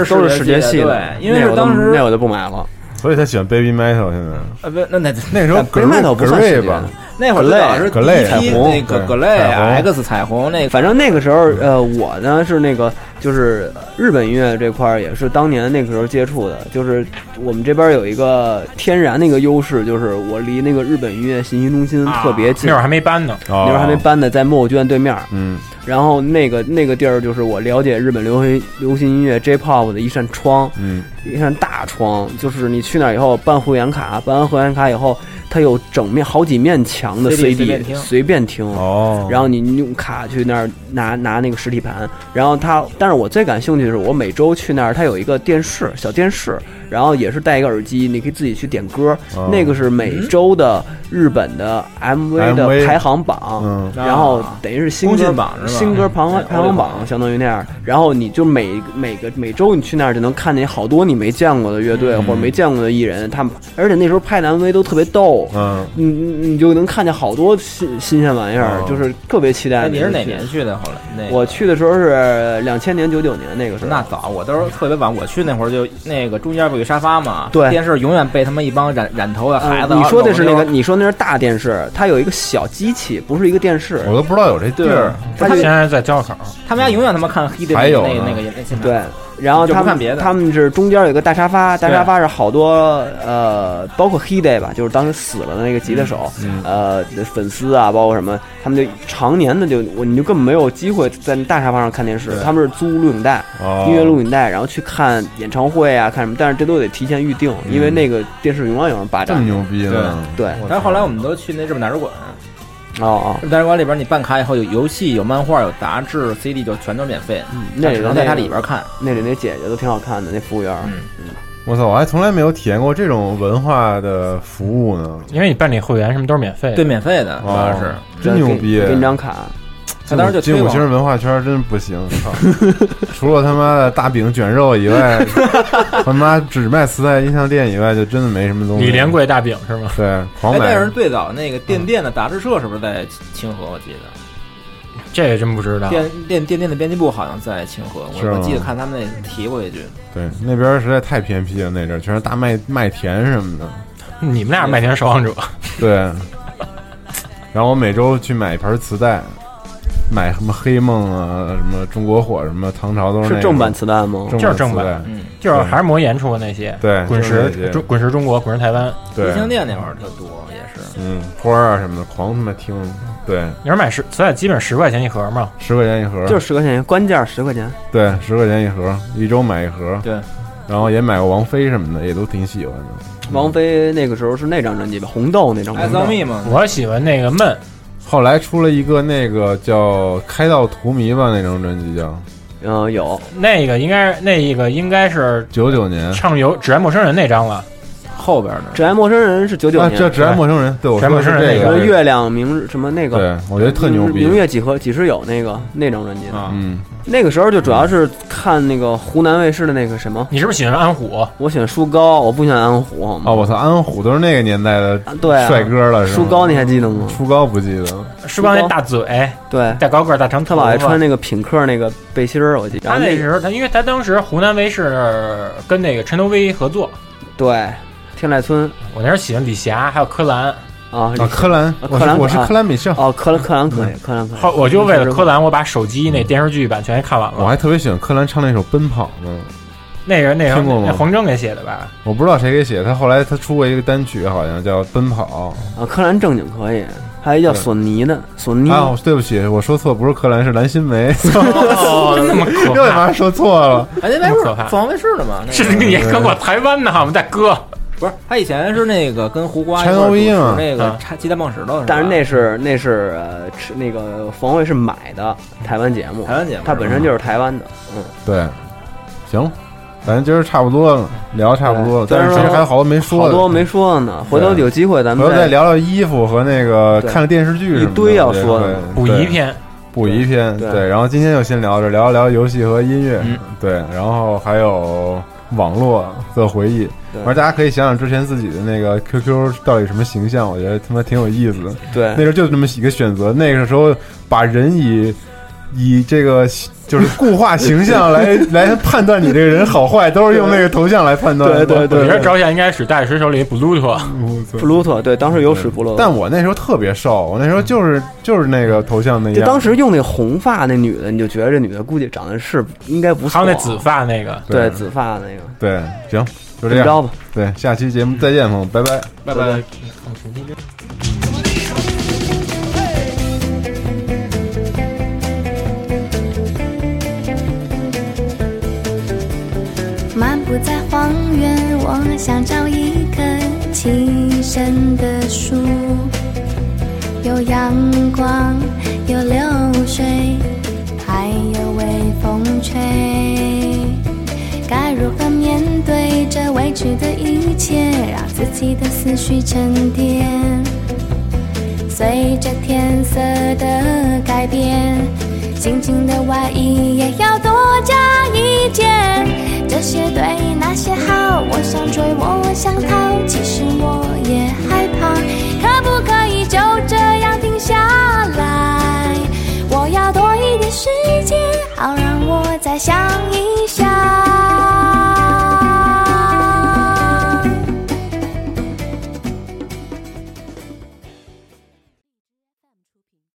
都是视觉系的，对因为是当时那我就不买了。所以他喜欢 Baby Metal 现在。呃不，那那那个时候但 Baby Metal 不算视觉吧，那会儿最早是葛类第一批彩虹。那个对。葛类彩虹。X 彩虹那个，反正那个时候，呃，我呢是那个，就是日本音乐这块儿也是当年那个时候接触的，就是我们这边有一个天然的一个优势，就是我离那个日本音乐信息中心特别近，那会儿还没搬呢。那那会儿还没。搬呢，在木偶剧院对面。嗯，然后那个那个地儿就是我了解日本流行流行音乐 J-pop 的一扇窗，嗯，一扇大窗，就是你去那儿以后办会员卡，办完会员卡以后，它有整面好几面墙的 CD 随便听随便听。哦，然后你你用卡去那儿拿拿那个实体盘，然后它，但是我最感兴趣的是，我每周去那儿，它有一个电视小电视，然后也是戴一个耳机，你可以自己去点歌，哦。那个是每周的日本的 MV 的排行榜，嗯。然后等于是新歌榜是吧？新歌排行嗯排行榜相当于那样，然后你就每每个每周你去那儿就能看见好多你没见过的乐队、嗯。或者没见过的艺人，他们而且那时候拍的 MV 都特别逗，嗯，你你你就能看见好多新新鲜玩意儿，哦。就是特别期待。哎，你是哪年？去的？后来那个。我去的时候是两千年九九年那个时候，那早，我都是特别晚。我去那会儿就那个中间不有沙发嘛，对电视永远被他们一帮染染头的孩子。呃你说的是那个，你说那是大电视，它有一个小机器，不是一个电视。我都不知道有这地儿。他现在在交口，他们家永远他妈看黑的还有那个那个那现场。对，然后他们他们是中间有一个大沙发，大沙发是好多呃，包括 He Day 吧，就是当时死了的那个吉他手，嗯。呃，粉丝啊，包括什么，他们就常年的就我你就根本没有机会在那大沙发上看电视，他们是租录影带。哦，音乐录影带，然后去看演唱会啊，看什么，但是这都得提前预定，因为那个电视永远有人霸占。这么牛逼呢？对，但是后来我们都去那日本大使馆，哦哦日，本大使馆里边你办卡以后有游戏、有漫画、有杂志、CD 就全都免费，嗯那只能在它里边看。那里那姐姐都挺好看的，那服务员。嗯我操，我还从来没有体验过这种文化的服务呢。因为你办理会员什么都是免费的。对，免费的，主要哦是。真牛逼！给你张卡，他当时就五星文化圈真不行，操！除了他妈的大饼卷肉以外，他妈只卖磁带音像店以外，就真的没什么东西。李连贵大饼是吗？对，狂哎，买但是最早那个电电的杂志社是不是在清河？我记得这也真不知道。电电电电的编辑部好像在清河，我我记得看他们那提过一句。对那边实在太偏僻了，那阵儿全是大麦麦田什么的。你们俩是麦田守望者，对，然后我每周去买一盘磁带，买什么黑梦啊，什么中国火，什么唐朝都是那个是正版磁带吗？就是正版嗯，就是还是魔岩出的那些。对滚石中滚石中国，滚石台湾。对音，像店那会儿特多，也是。嗯，花儿啊什么的，狂他妈听。对，你要买十磁带基本十块钱一盒嘛？十块钱一盒，就是十块钱，官价十块钱。对，十块钱一盒，一周买一盒。对，然后也买过王菲什么的，也都挺喜欢的。王菲那个时候是那张专辑吧，《红豆》那张专 Eyes 辑。on me 嘛，我喜欢那个闷，后来出了一个那个叫《开到荼蘼》吧，那张专辑叫嗯，有那个应该那一个应该是九九年。唱游《只爱陌生人》那张了。后边的《只爱陌生人》是九九啊，年，这只爱陌生人，对我只爱说是这陌生人那个月亮明日什么那个，对，我觉得特牛逼明。月几何几时有那个那张专辑。啊，嗯，那个时候就主要是看那个湖南卫视的那个什么，你是不是喜欢安虎？我喜欢舒高，我不喜欢安虎，好吗？哦，我操，安虎都是那个年代的啊对啊帅哥了，舒高你还记得吗？舒高不记得了。舒高那大嘴，对，大高个儿，大长。他老爱穿那个品客那个背心儿，我记得。他那时候，他因为他当时湖南卫视跟那个陈头威合作，对天籁村我那时候喜欢李霞，还有柯蓝。啊，啊，柯蓝，柯蓝我是啊柯蓝美少，哦，柯蓝柯蓝可以，柯蓝可以。后我就为了柯蓝，我把手机那电视剧版全给看完了。我还特别喜欢柯蓝唱那首《奔跑》呢。那个那个听过吗那黄征给写的吧？我不知道谁给写，他后来他出过一个单曲，好像叫《奔跑啊，柯南正经可以，还有一叫索尼的索尼》啊。对不起，我说错，不是柯蓝，是蓝心湄，哦，那么可又他怕！妈说错了。哎，那边不是凤凰卫视的吗？是你跟我台湾呢，我们大哥。不是他以前是那个跟胡瓜一块儿主持那个啊《鸡蛋梦石头》但是那是那是呃，吃那个冯卫是买的台湾节目，台湾节目它本身就是台湾的，嗯，对，行，咱今儿差不多了，聊差不多了，但是其实还有好多没说的，好多没说呢，回头有机会咱们回头再聊聊衣服和那个看的电视剧一堆要说的对。补对一篇，补一篇，对。对，然后今天就先聊着，聊一聊游戏和音乐嗯，对，然后还有网络的回忆，对而大家可以想想之前自己的那个 QQ 到底什么形象，我觉得他妈挺有意思的。对那时候就这么几个选择，那个时候把人以以这个就是固化形象来来判断你这个人好坏，都是用那个头像来判断。对。对对。你这照相应该使大师手里 Bluetooth，布鲁特，对，当时有使布鲁特，但我那时候特别瘦，我那时候就是就是那个头像那就样。当时用那红发那女的，你就觉得这女的估计长得是应该不错，还有那紫发那个，对紫发那个，对，行，就这样。吧，对，下期节目再见，朋友们，拜拜。拜拜。漫不在荒原，我想找一棵栖身的树，有阳光，有流水，还有微风吹。该如何面对这未知的一切，让自己的思绪沉淀？随着天色的改变，轻轻的外衣也要多加一件这些对那些好我想追我想逃其实我也害怕。可不可以就这样停下来？我要多一点时间好让我再想一想。